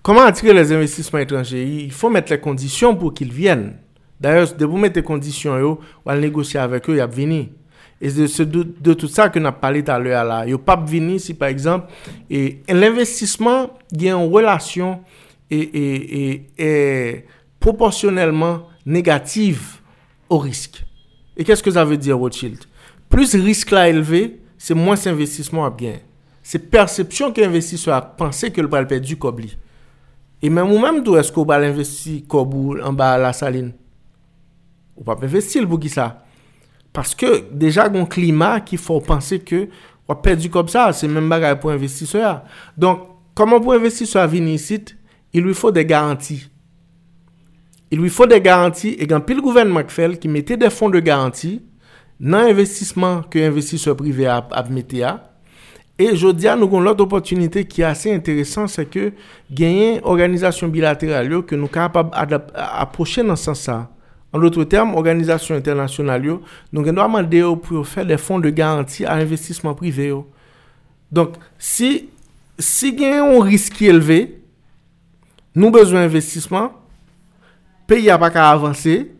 Comment attirer les investissements étrangers? Il faut mettre les conditions pour qu'ils viennent. D'ailleurs, de vous mettre les conditions, ou à négocier avec eux, ils vont venir. Et c'est de, de, tout ça que nous avons parlé tout à l'heure là. Il pas venir si par exemple, et, et l'investissement, il y a une relation et, et, proportionnellement négative au risque. Et qu'est-ce que ça veut dire, Rothschild Plus risque là élevé, c'est moins investissement à bien. C'est perception que l'investisseur a pensé que le bras perdu comme Et même ou même d'où est-ce qu'on va investir comme en bas à la saline Ou pas investir pour qui ça Paske deja goun klima ki fò panse ke wap perdi kom sa, se men bagay pou investiseur a. Donk, koman pou investiseur vini sit, il lui fò de garanti. Il lui fò de garanti, e gan pil gouvenman k fel ki mette de fon de garanti nan investisman ke investiseur prive ap, ap mette a. E jodi a nou kon lot opotunite ki ase interesan se ke genyen organizasyon bilateral yo ke nou kapab aproche nan san sa. En d'autres termes, organisation internationale, yo, donc nous demandons pour faire des fonds de garantie à investissement privé. Yo. Donc, si, si y a un risque élevé, nous besoin d'investissement, pays n'a pas qu'à avancer,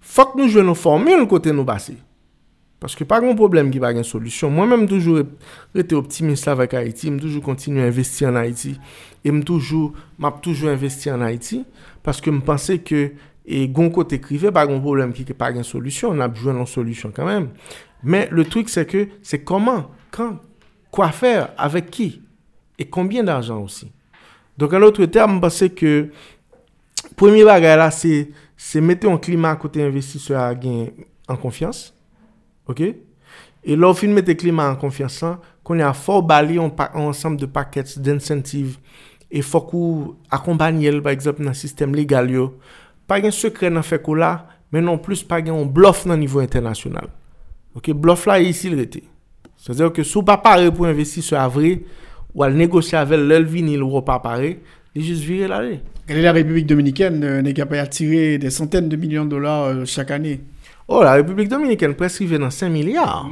faut que nous jouions nos formules côté nous passer. Parce que pas grand problème qui va une solution. Moi-même, toujours, été optimiste avec Haïti, je toujours continué à investir en Haïti, et je toujours, toujours investi en Haïti, parce que je pensais que E gon kote krive, pa gon problem ki ke pa gen solusyon, an ap jwen an solusyon kanmen. Men, le trik se ke, se koman, kan, kwa fer, avek ki, e konbyen d'arjan osi. Donk an lotre term, mpase ke, premi bagay la, se, se mette an klima kote investisyon a gen an konfians, ok? E lor fin mette klima an konfians lan, kon yon for bali an ansam de pakets d'incentive, e fokou akompanyel, par exemple, nan sistem legal yo, Pas un secret dans fait là, mais non plus pas un bluff dans niveau international. OK, bluff là ici il. C'est-à-dire que si vous pas paré pour investir sur avril ou à négocier avec l'Elvin il ou pas paré, il juste virer l'aller. Est la République dominicaine euh, n'est capable d'attirer des centaines de millions de dollars euh, chaque année Oh, la Republik Dominikèn preskrive nan 5 milyard.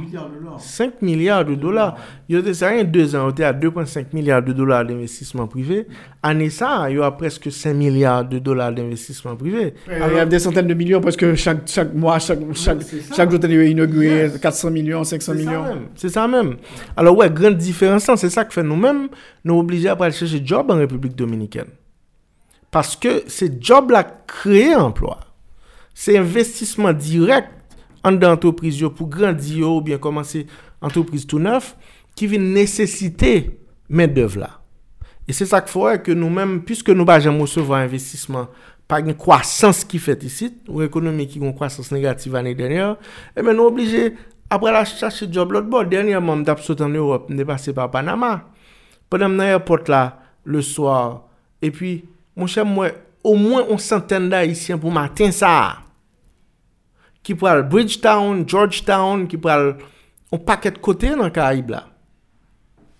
5 milyard de dolar. Yo te sa yon 2 an, yo te a 2.5 milyard de dolar d'investissement privé. Ane sa, yo a preske 5 milyard de dolar d'investissement privé. Y a des centaines de millions, preske chak mois, chak jouten yo inauguré 400 millions, 500 millions. Se sa men. Alors, ouais, grande différence, se sa ke fè nou men, nou oblige apre al chèche job an Republik Dominikèn. Paske se job la kreye emploi. se investisman direk an de antopriz yo pou grandi yo ou bien komanse antopriz tou neuf ki vi nesesite men dev la. E se sa k fwa ke nou men, pwiske nou ba jan mousevo an investisman pa gen kwasans ki fet isit, ou ekonomi ki gen kwasans negatif ane denye, e men nou oblije apre la chache job lot bo. Denye man mdap sot an Europe, mde pase pa Panama. Padam nan airport la, le soar, e pi, moun chè mwen, ou mwen on santen da isyen pou matin sa a. ki pral Bridgetown, Georgetown, ki pral on paket kote nan Karib la.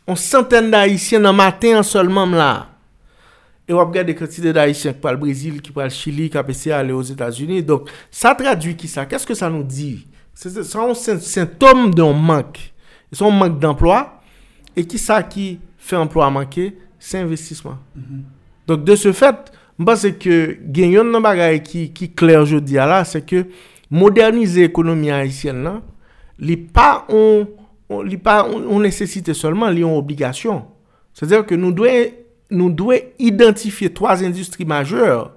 On santen da Haitien nan maten an solman la. E wap gade kantide da Haitien ki pral Brazil, ki pral Chili, ki apese ale os Etats-Unis. Donk, sa tradwi ki sa, kèst ke sa nou di? Se son sintom de on mank. Son mank d'emploi. E ki sa ki fe emploi manke, se investisman. Mm -hmm. Donk, de se fèt, mba se ke genyon nan bagay ki, ki kler jodi ala, se ke modernize ekonomi haisyen nan, li pa on, on li pa on, on nesesite solman, li on obligasyon. Se zèr ke nou dwe, nou dwe identifiye 3 industri majeur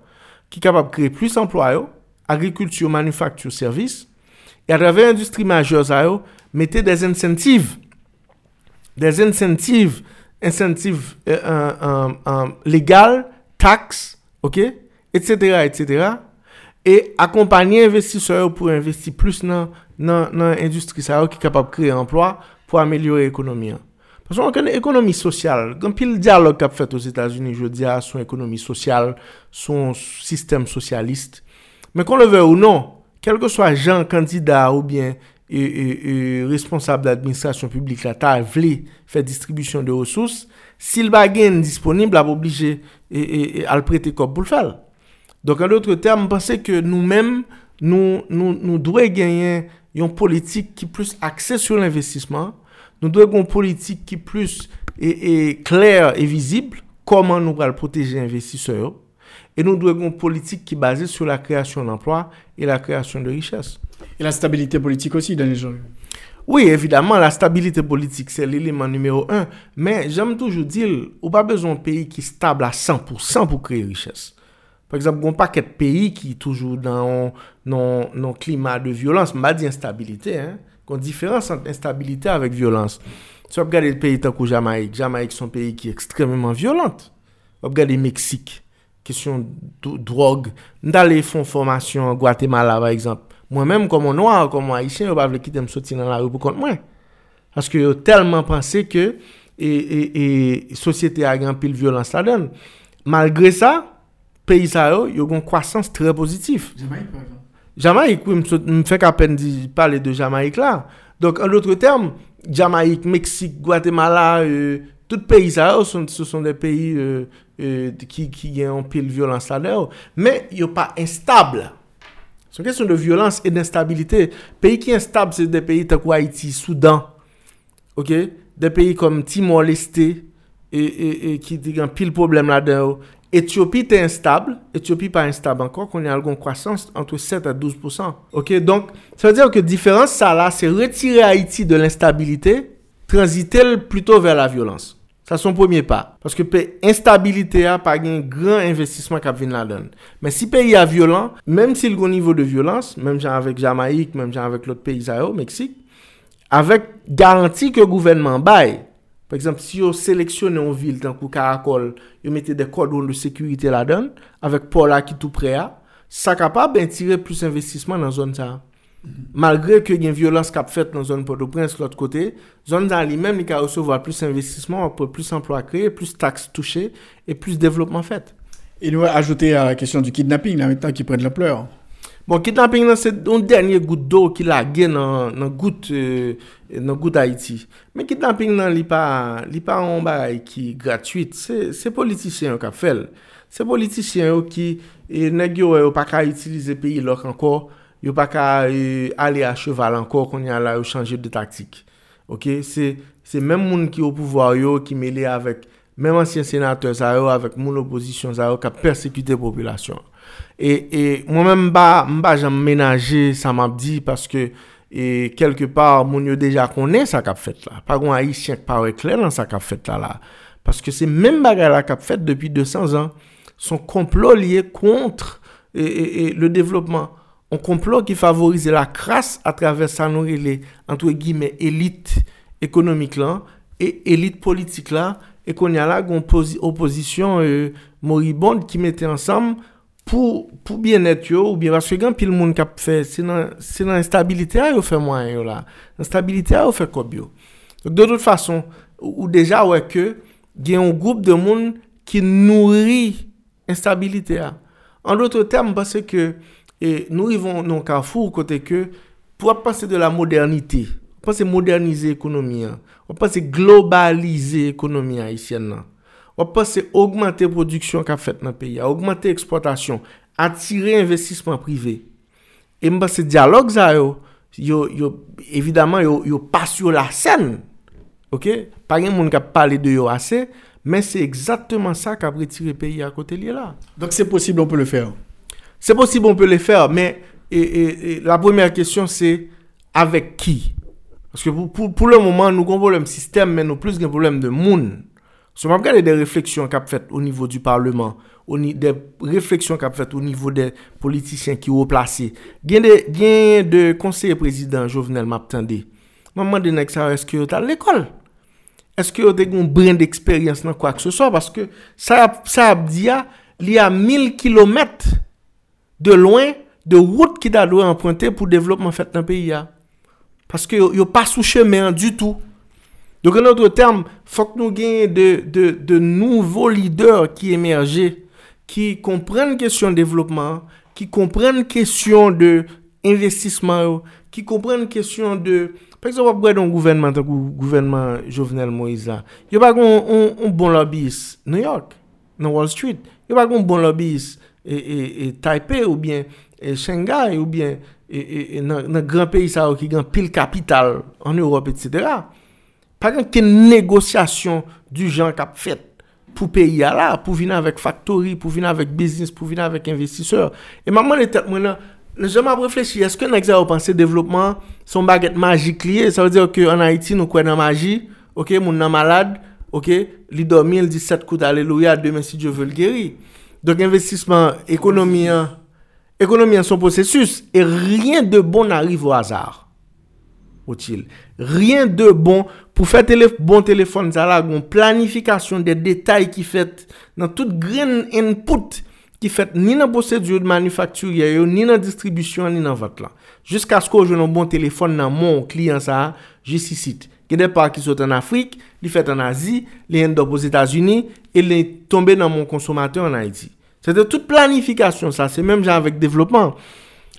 ki kapab kreye plus emplwa yo, agrikultur, manufaktur, servis, e atreve industri majeur za yo, mette des incentive, des incentive, incentive euh, euh, euh, euh legal, tax, ok, etc., etc., E akompanyen investiseur pou investi plus nan, nan, nan industri sa yo ki kapap kreye emplwa pou amelyore ekonomi an. Pason an kene ekonomi sosyal, gen pil diyalog kap fet os Etats-Unis jodi a son ekonomi sosyal, son sistem sosyalist. Men kon le ve ou non, kelke swa jan kandida ou bien e, e, e responsable d'administrasyon publik la ta vle fè distribusyon de resous, sil bagen disponible ap oblige e, e, e, al prete kop pou l fèl. Donc, en d'autres termes, je pense que nous-mêmes, nous, nous, nous devons gagner une politique qui est plus axée sur l'investissement. Nous devons avoir une politique qui est plus et, et claire et visible. Comment nous allons protéger les investisseurs. Et nous devons avoir une politique qui est basée sur la création d'emplois et la création de richesses. Et la stabilité politique aussi, Daniel Jean. Oui, évidemment, la stabilité politique, c'est l'élément numéro un. Mais j'aime toujours dire, on pas besoin d'un pays qui est stable à 100% pour créer richesse. Par exemple, goun pa ket peyi ki toujou nan, nan, nan klima de violans, mba di instabilite, kon diferans ant instabilite avèk violans. Si wap gade peyi tankou Jamaik, Jamaik son peyi ki ekstrememan violante. Wap gade Meksik, kesyon drog, ndale fon formasyon Guatemala, par exemple. Mwen menm komon noir, komon Haitien, yo bav le kitem soti nan la rou pou kont mwen. Aske yo telman panse ke e, e, e sosyete agan pil violans la den. Malgre sa, peyi sa yo, yo gon kwasans tre pozitif. Jamaik, par exemple. Jamaik, oui, m fèk apen di pale de Jamaik la. Donk, an loutre term, Jamaik, Meksik, Guatemala, euh, tout peyi sa yo, se son de peyi euh, euh, ki gen an pil violans la de yo. Men, yo pa instable. Son kesyon de violans e d'instabilite. Peyi ki instable, se de peyi takou Haiti, Soudan, ok? De peyi kom Timor-Leste, E, e, e ki digan pil problem la den yo Etiopi te instable, Etiopi pa instable ankon, kon yon algon kwasans entre 7 a 12%. Ok, donk, sa ve dire ke diferans sa la, se retire Haiti de l'instabilite, transite l pluto ver la violans. Sa son premier pa. Paske pe instabilite a pa gen gran investisman kap vin la don. Men si peyi a violans, menm si l gon nivou de violans, menm jan avèk Jamaik, menm jan avèk lot peyi Zayo, Meksik, avèk garanti ke gouvenman baye, Par exemple, si yo seleksyonen yon vil tan kou karakol, yo mette de kodon mm-hmm. de sekurite la dan, avek pola ki tou pre a, sa kapab ben tire plus investisman nan zon sa. Malgre ke gen violans kap fet nan zon Port-au-Prince l'ot kote, zon dan li men li ka resevo plus investisman, plus emploi kreye, plus tax touche, et plus devlopman fet. Et nou a ajoute a kesyon du kidnapping la metan ki pren l'ampleur. Bon, kidnapping nan se yon denye gout do ki la gen nan, nan gout euh, nan gout Haiti. Men kidnapping nan li pa li pa yon baray ki gratuit. Se, se politisyen yo ka fel. Se politisyen yo ki e, neg yo yo pa ka itilize peyi lok anko, yo pa ka e, ale a cheval anko kon yon la yo chanje de taktik. Ok? Se, se men moun ki yo pouvoy yo ki mele avèk, men ansyen senatèr za yo avèk moun oposisyon za yo ka persekute populasyon. E mwen men mba, mba jan menaje sa map di paske e kelke par moun yo deja konen sa kap fet la. Par kon a yi shenk par ekler lan sa kap fet la la. Paske se men bagay la kap fet depi 200 an. Son complot liye kontre et, et, et le devlopman. On complot ki favorize la kras a traver sa nou ele, antwe gime, elite ekonomik lan, e elite politik lan, e kon ya la goun opozisyon euh, moribond ki mette ansam pou, pou bien et yo, ou bien vaske gen pil moun kap fe, se nan, se nan instabilite a yo fe mwen yo la, instabilite a yo fe kob yo. Dok de tout fason, ou, ou deja wè ke, gen yon goup de moun ki nouri instabilite a. An doutre term, parce ke e, nou yvon nou ka foun kote ke, pou ap pase de la modernite, ap pase modernize ekonomi an, ap pase globalize ekonomi an isyen nan. wap pase augmente produksyon ka fet nan peyi, augmente eksploatasyon, atire investisman prive. E mba se diyalog za yo, yo, yo evidaman yo, yo pas yo la sen. Ok? Pari moun ka pale de yo ase, men se exactement sa ka pretire peyi a kote li la. Donk se posib on peut le fer. Se posib on peut le fer, men la première question se avek ki? Paske pou, pou, pou le mouman nou kon problem sistem men nou plus gen problem de moun. So map gade de refleksyon kap fet o nivou du parlement, ni, de refleksyon kap fet o nivou de politisyen ki ou plase. Gen de, gen de konseye prezident Jovenel map tende. Maman de nek sa, eske yo tal l'ekol? Eske yo dek moun brin d'eksperyans nan kwa kse so? Paske sa, sa ap diya li a 1000 kilomet de loin de wout ki da do anpointe pou devlopman fet nan peyi ya. Paske yo, yo pa sou chemen du tout. Donc, en d'autres termes, il faut que nous gagnions de, de, de, nouveaux leaders qui émergent, qui comprennent la question de développement, qui comprennent la question de investissement, qui comprennent la question de... Par exemple, après un gouvernement, le gouvernement Jovenel Moïse, il n'y a pas un bon lobbyiste New York, dans Wall Street. Il n'y a pas un bon lobbyiste et, et, et Taipei ou bien et Shanghai ou bien dans un grand pays ça, qui a pile capital en Europe, etc., Par exemple, qu'il y a une négociation du genre qu'a fait pour payer à là, pour venir avec factory, pour venir avec business, pour venir avec investisseur. Et maman était maintenant, nous sommes à réfléchir, est-ce que nous pensé développement, son baguette magique liée, ça veut dire qu'en Haïti, nous croyons en magie, ok, mon malade, ok, il dormit, il dit 7 coups d'alléluia, demain si Dieu veut le guérir. Donc investissement, économie, économie en son processus, et rien de bon n'arrive au hasard. Otil. Rien de bon pou fè tele, bon telefon zala goun planifikasyon de detay ki fèt nan tout green input ki fèt ni nan posedur de manufakturye yo, ni nan distribisyon, ni nan vat lan. Jiska skou jounon bon telefon nan moun kliyan sa, jisi sit. Gede pa ki sot an Afrik, li fèt an Azi, li yon dop os Etats-Unis, e li tombe nan moun konsomateur an Haiti. Se te tout planifikasyon sa, se menm jan avèk devlopman.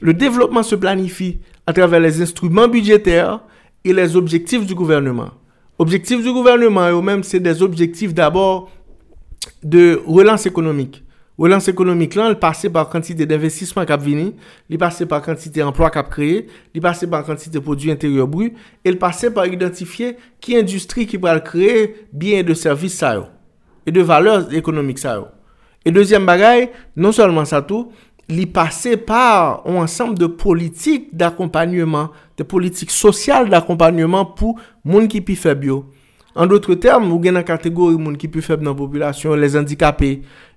Le devlopman se planifi a travè les instruments budjetèr, et les objectifs du gouvernement. Objectifs du gouvernement, eux-mêmes, c'est des objectifs d'abord de relance économique. Relance économique, là, elle passe par quantité d'investissement qui a venu, elle passe par quantité d'emplois qui a créé, elle passe par quantité de produits intérieurs bruts, et elle passe par identifier qui industrie qui va créer bien de services et de valeurs économiques. Et deuxième bagaille, non seulement ça tout, li passé par un ensemble de politiques d'accompagnement, de politik sosyal d'akompanyman pou moun ki pi feb yo. An doutre term, ou gen nan kategori moun ki pi feb nan populasyon, les handikapè,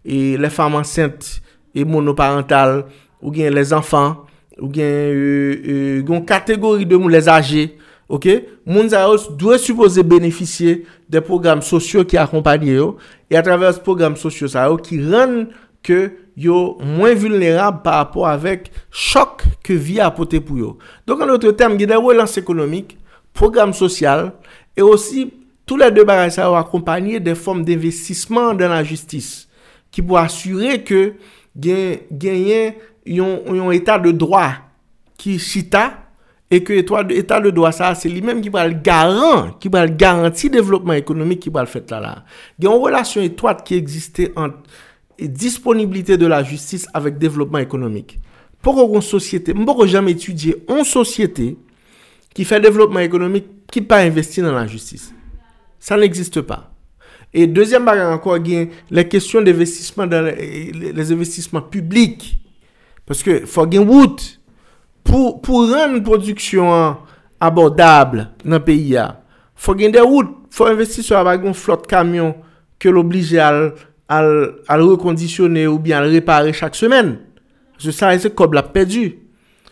les fam ansente, et monoparental, ou gen les anfan, ou gen euh, euh, kategori de moun les age, ok? Moun zayos dwe suppose beneficye de program sosyo ki akompany yo, e a travers program sosyo zayos ki ren... ke yo mwen vulnerab par rapport avek chok ke vi apote pou yo. Donk an notre tem, gida relans ekonomik, program sosyal, e osi tout la de baray sa yo akompanyer de form d'investisman dan la justis, ki pou asyre ke genyen yon etat de droa ki chita, E ke etat de doa sa, se li menm ki pral garan, ki pral garanti devlopman ekonomik ki pral fet la la. Gen yon relasyon etwad ki egziste ant et disponibilité de la justice avec développement économique. Pourquoi une société, je ne jamais étudier une société qui fait développement économique qui pas investi dans la justice Ça n'existe pas. Et deuxième barrière encore, les questions d'investissement dans les, les, investissements publics. Parce que faut gagner route pour pour rendre une production abordable dans le pays. Il Faut gagner des routes, Il faut investir sur la flotte camion que l'oblige à al rekondisyone ou bi al repare chak semen. Se sa ese kob la pedu.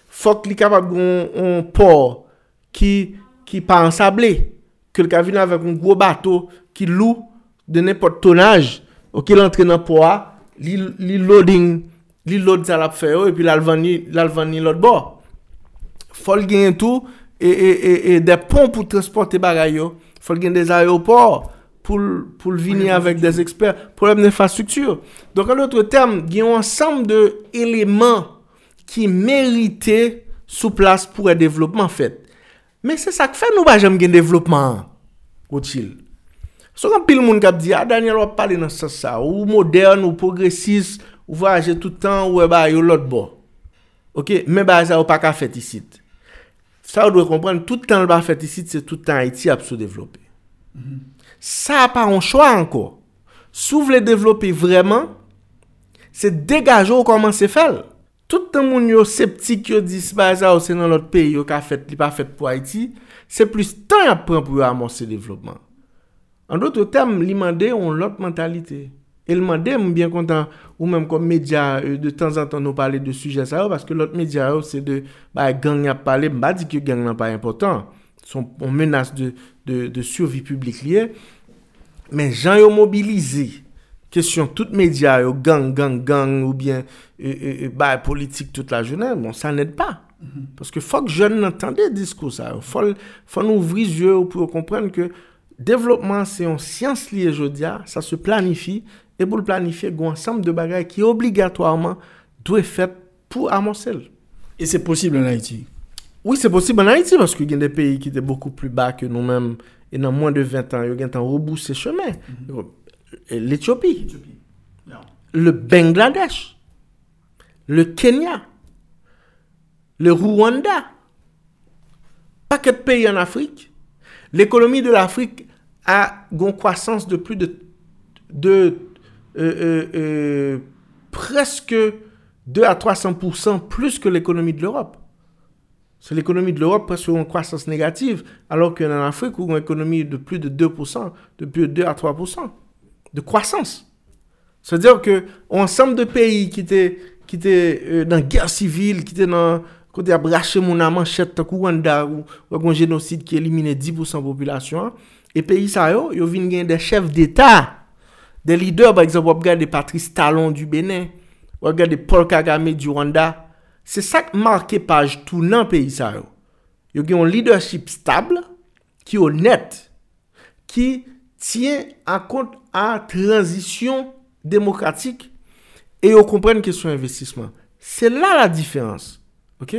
Fok li kapab goun por ki, ki pa ansable. Ke l ka vin avèk un gwo bato ki lou de nepot tonaj. Ok, l entre nan po a, li, li loading, li load sa la pfe yo, epi l alvan ni lot bo. Fol gen tou, e, e, e, e de pon pou transporte bagay yo. Fol gen des aéroport. pou l'vini avèk des eksper, problem d'infrastruktur. Donk an loutre term, gen yon ansam de eleman ki merite sou plas pou e devlopman fèt. Men se sak fè nou ba jèm gen devlopman, koutil. So kan pil moun kap di, a ah, Daniel wap pale nan sa sa, ou modern, ou progresist, ou vaje toutan, ou eh e ba yo lot bo. Ok, men ba a wap pa ka fèt isit. Sa ou dwe kompren, toutan l ba fèt isit, se toutan Haiti ap sou devlopè. Sa pa an chwa anko. Sou vle devlopi vreman, se degajo koman se fel. Toutan moun yo septik yo disbaza ou se nan lot peyi yo ka fet li pa fet pou Haiti, se plus tan ap pran pou yo amonsi devlopman. An doto tem, li mande yon lot mentalite. El mande moun bien kontan ou menm kon media euh, de tan zan tan nou pale de suje sa yo, paske lot media yo se de ba gang ap pale, mba di ki gang nan pa important. Son menas de, de, de survi publik liye, men jan yo mobilize, kesyon tout media yo gang, gang, gang, ou bien e, e, e, bay politik tout la jounen, bon, sa ned pa. Mm -hmm. Paske fok joun n'entende disko sa yo, fon ouvri zye yo pou yo komprenne ke devlopman se yon siyans liye jodia, sa se planifi, e pou planifi gwen ansam de bagay ki obligatoirman dwe fet pou amonsel. E se posib en Haiti? Oui, c'est possible en Haïti parce qu'il y a des pays qui étaient beaucoup plus bas que nous-mêmes. Et dans moins de 20 ans, il y a un rebousser chemin. L'Éthiopie, le Bangladesh, le Kenya, le Rwanda, pas que de pays en Afrique. L'économie de l'Afrique a une croissance de plus de, de euh, euh, euh, presque 2 à 300% plus que l'économie de l'Europe. C'est l'économie de l'Europe presque une croissance négative, alors qu'en Afrique, où une économie de plus de 2%, de plus de 2 à 3% de croissance. C'est-à-dire que ensemble de pays qui étaient, qui étaient dans la guerre civile, qui étaient dans côté à bracher mon manchette Rwanda ou un génocide qui éliminait 10% de la population, et pays ça yo, yo viennent des chefs d'État, des leaders, par exemple, regardez Patrice Talon du Bénin, regardez Paul Kagame du Rwanda, Se sak marke paj tou nan peyi sa yo. Yo gen yon leadership stable, ki yo net, ki tyen akont a transisyon demokratik, e yo kompren kesyon investisman. Se la la diferans. Ok?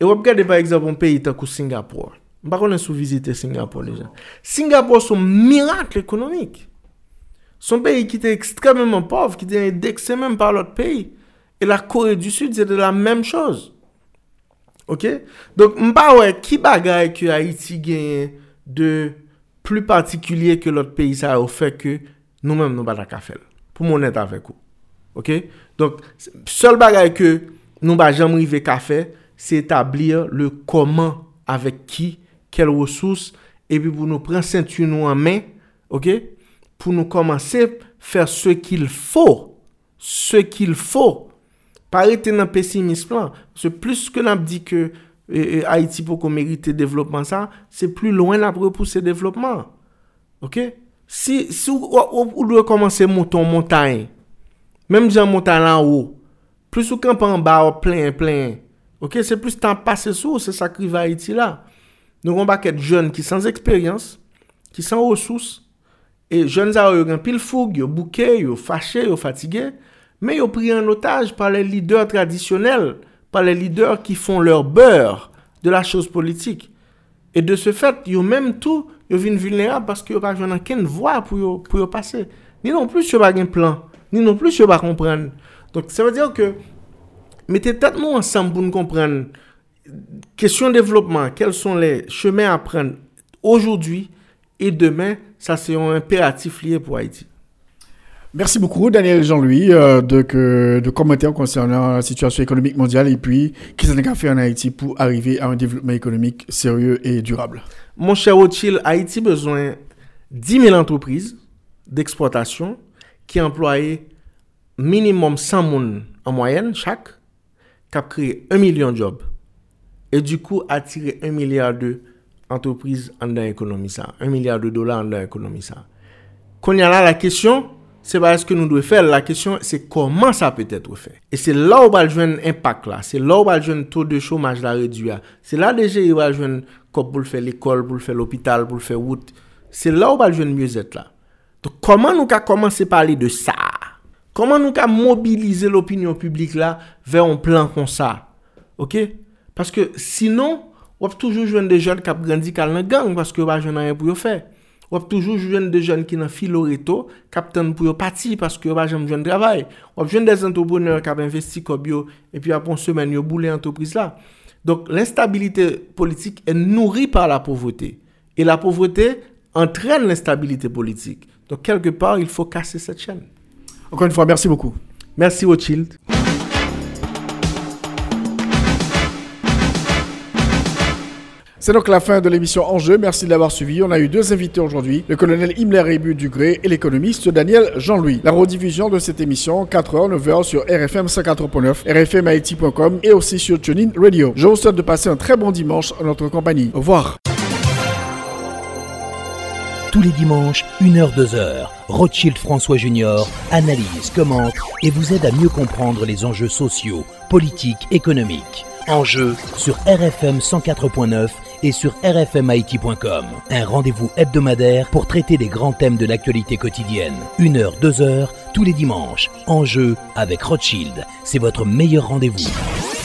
E wap gade par exemple yon peyi takou Singapore. Mpa konen sou vizite Singapore deja. Singapore son mirakl ekonomik. Son peyi ki te ekstremement pov, ki te deksemen par lot peyi. Et la Corée du Sud, c'est de la même chose. Ok? Donc, mba wè, ki bagay ki Haiti genye de plus particulier ke lot peyi sa yo fè ke nou mèm nou bada ka fèl. Pou moun net avèk ou. Ok? Donc, sol bagay ke nou ba jam rive ka fè, se etablir le koman avèk ki, kel wosous, epi pou nou pren sentu nou an men, ok? Pou nou komanse fèr se kil fò. Se kil fò. Parete nan pesimisme lan. Se plus ke nan di ke e, euh, e, euh, Haiti pou kon merite devlopman sa, se plus loin la pou repousse devlopman. Ok? Si, si ou, ou, ou dwe komanse monton montayen, menm diyan montayen lan ou, plus ou kampan ba ou plen, plen, ok? Se plus tan pase sou, se sakri va Haiti la. Nou kon baket joun ki sans eksperyans, ki sans resous, e joun za ou yo gen pil foug, yo bouke, yo fache, yo fatige, yo mais yo ont pris en otage par les leaders traditionnels, par les leaders qui font leur beurre de la chose politique. Et de ce fait, ils ont même tout, ils viennent vulnérables parce qu'ils n'ont pas aucune voie pour, pour passer. Ni non plus, ils n'ont pas un plan. Ni non plus, ils n'ont pas comprendre. Donc, ça veut dire que, mettez tête nous ensemble pour nous comprendre. Question de développement, quels sont les chemins à prendre aujourd'hui et demain, ça c'est un impératif lié pour Haïti. Merci beaucoup, Daniel Jean-Louis, euh, de, de commentaires concernant la situation économique mondiale et puis qu'est-ce qu'on a fait en Haïti pour arriver à un développement économique sérieux et durable. Mon cher Rothschild, Haïti a besoin de 10 000 entreprises d'exploitation qui emploient minimum 100 personnes en moyenne chaque, qui a créé 1 million de jobs et du coup attiré 1 milliard d'entreprises en l'économie ça, 1 milliard de dollars en l'économie ça. Quand il y a là la question, Se ba eske nou dwe fè, la kesyon se koman sa peut etre fè. E se la ou bal jwen impak la, se la ou bal jwen to de chomaj la reduya, se la deje ou bal jwen kop pou l fè l'ekol, pou l fè l'opital, pou l fè wout, se la ou bal jwen myozet la. To koman nou ka komanse pale de sa? Koman nou ka mobilize l'opinyon publik la ve yon plan kon sa? Ok? Paske sinon, wap toujou jwen de joun kap grandi kal nan gang, paske wap jwen nan yon pou yo fè. Ou toujours jeune des jeunes qui dans filoreto captain pour partir parce que pas jamais jeune travail ou jeune des entrepreneurs qui ont investi comme bio et puis après une semaine yo boulé entreprise là donc l'instabilité politique est nourrie par la pauvreté. Et la pauvreté entraîne l'instabilité politique. Donc quelque part il faut casser cette chaîne. Encore une fois merci beaucoup. Merci Rothschild C'est donc la fin de l'émission Enjeu. Merci de l'avoir suivi. On a eu deux invités aujourd'hui, le colonel Himmler Rébu Dugré et l'économiste Daniel Jean-Louis. La rediffusion de cette émission, 4h, 9h sur RFM 54.9, rfmhaiti.com et aussi sur TuneIn Radio. Je vous souhaite de passer un très bon dimanche en notre compagnie. Au revoir. Tous les dimanches, 1h-2h, Rothschild François Junior analyse, commente et vous aide à mieux comprendre les enjeux sociaux, politiques, économiques. Enjeux sur RFM 104.9 et sur rfmit.com. Un rendez-vous hebdomadaire pour traiter des grands thèmes de l'actualité quotidienne. 1h, 2h, tous les dimanches. Enjeux avec Rothschild. C'est votre meilleur rendez-vous.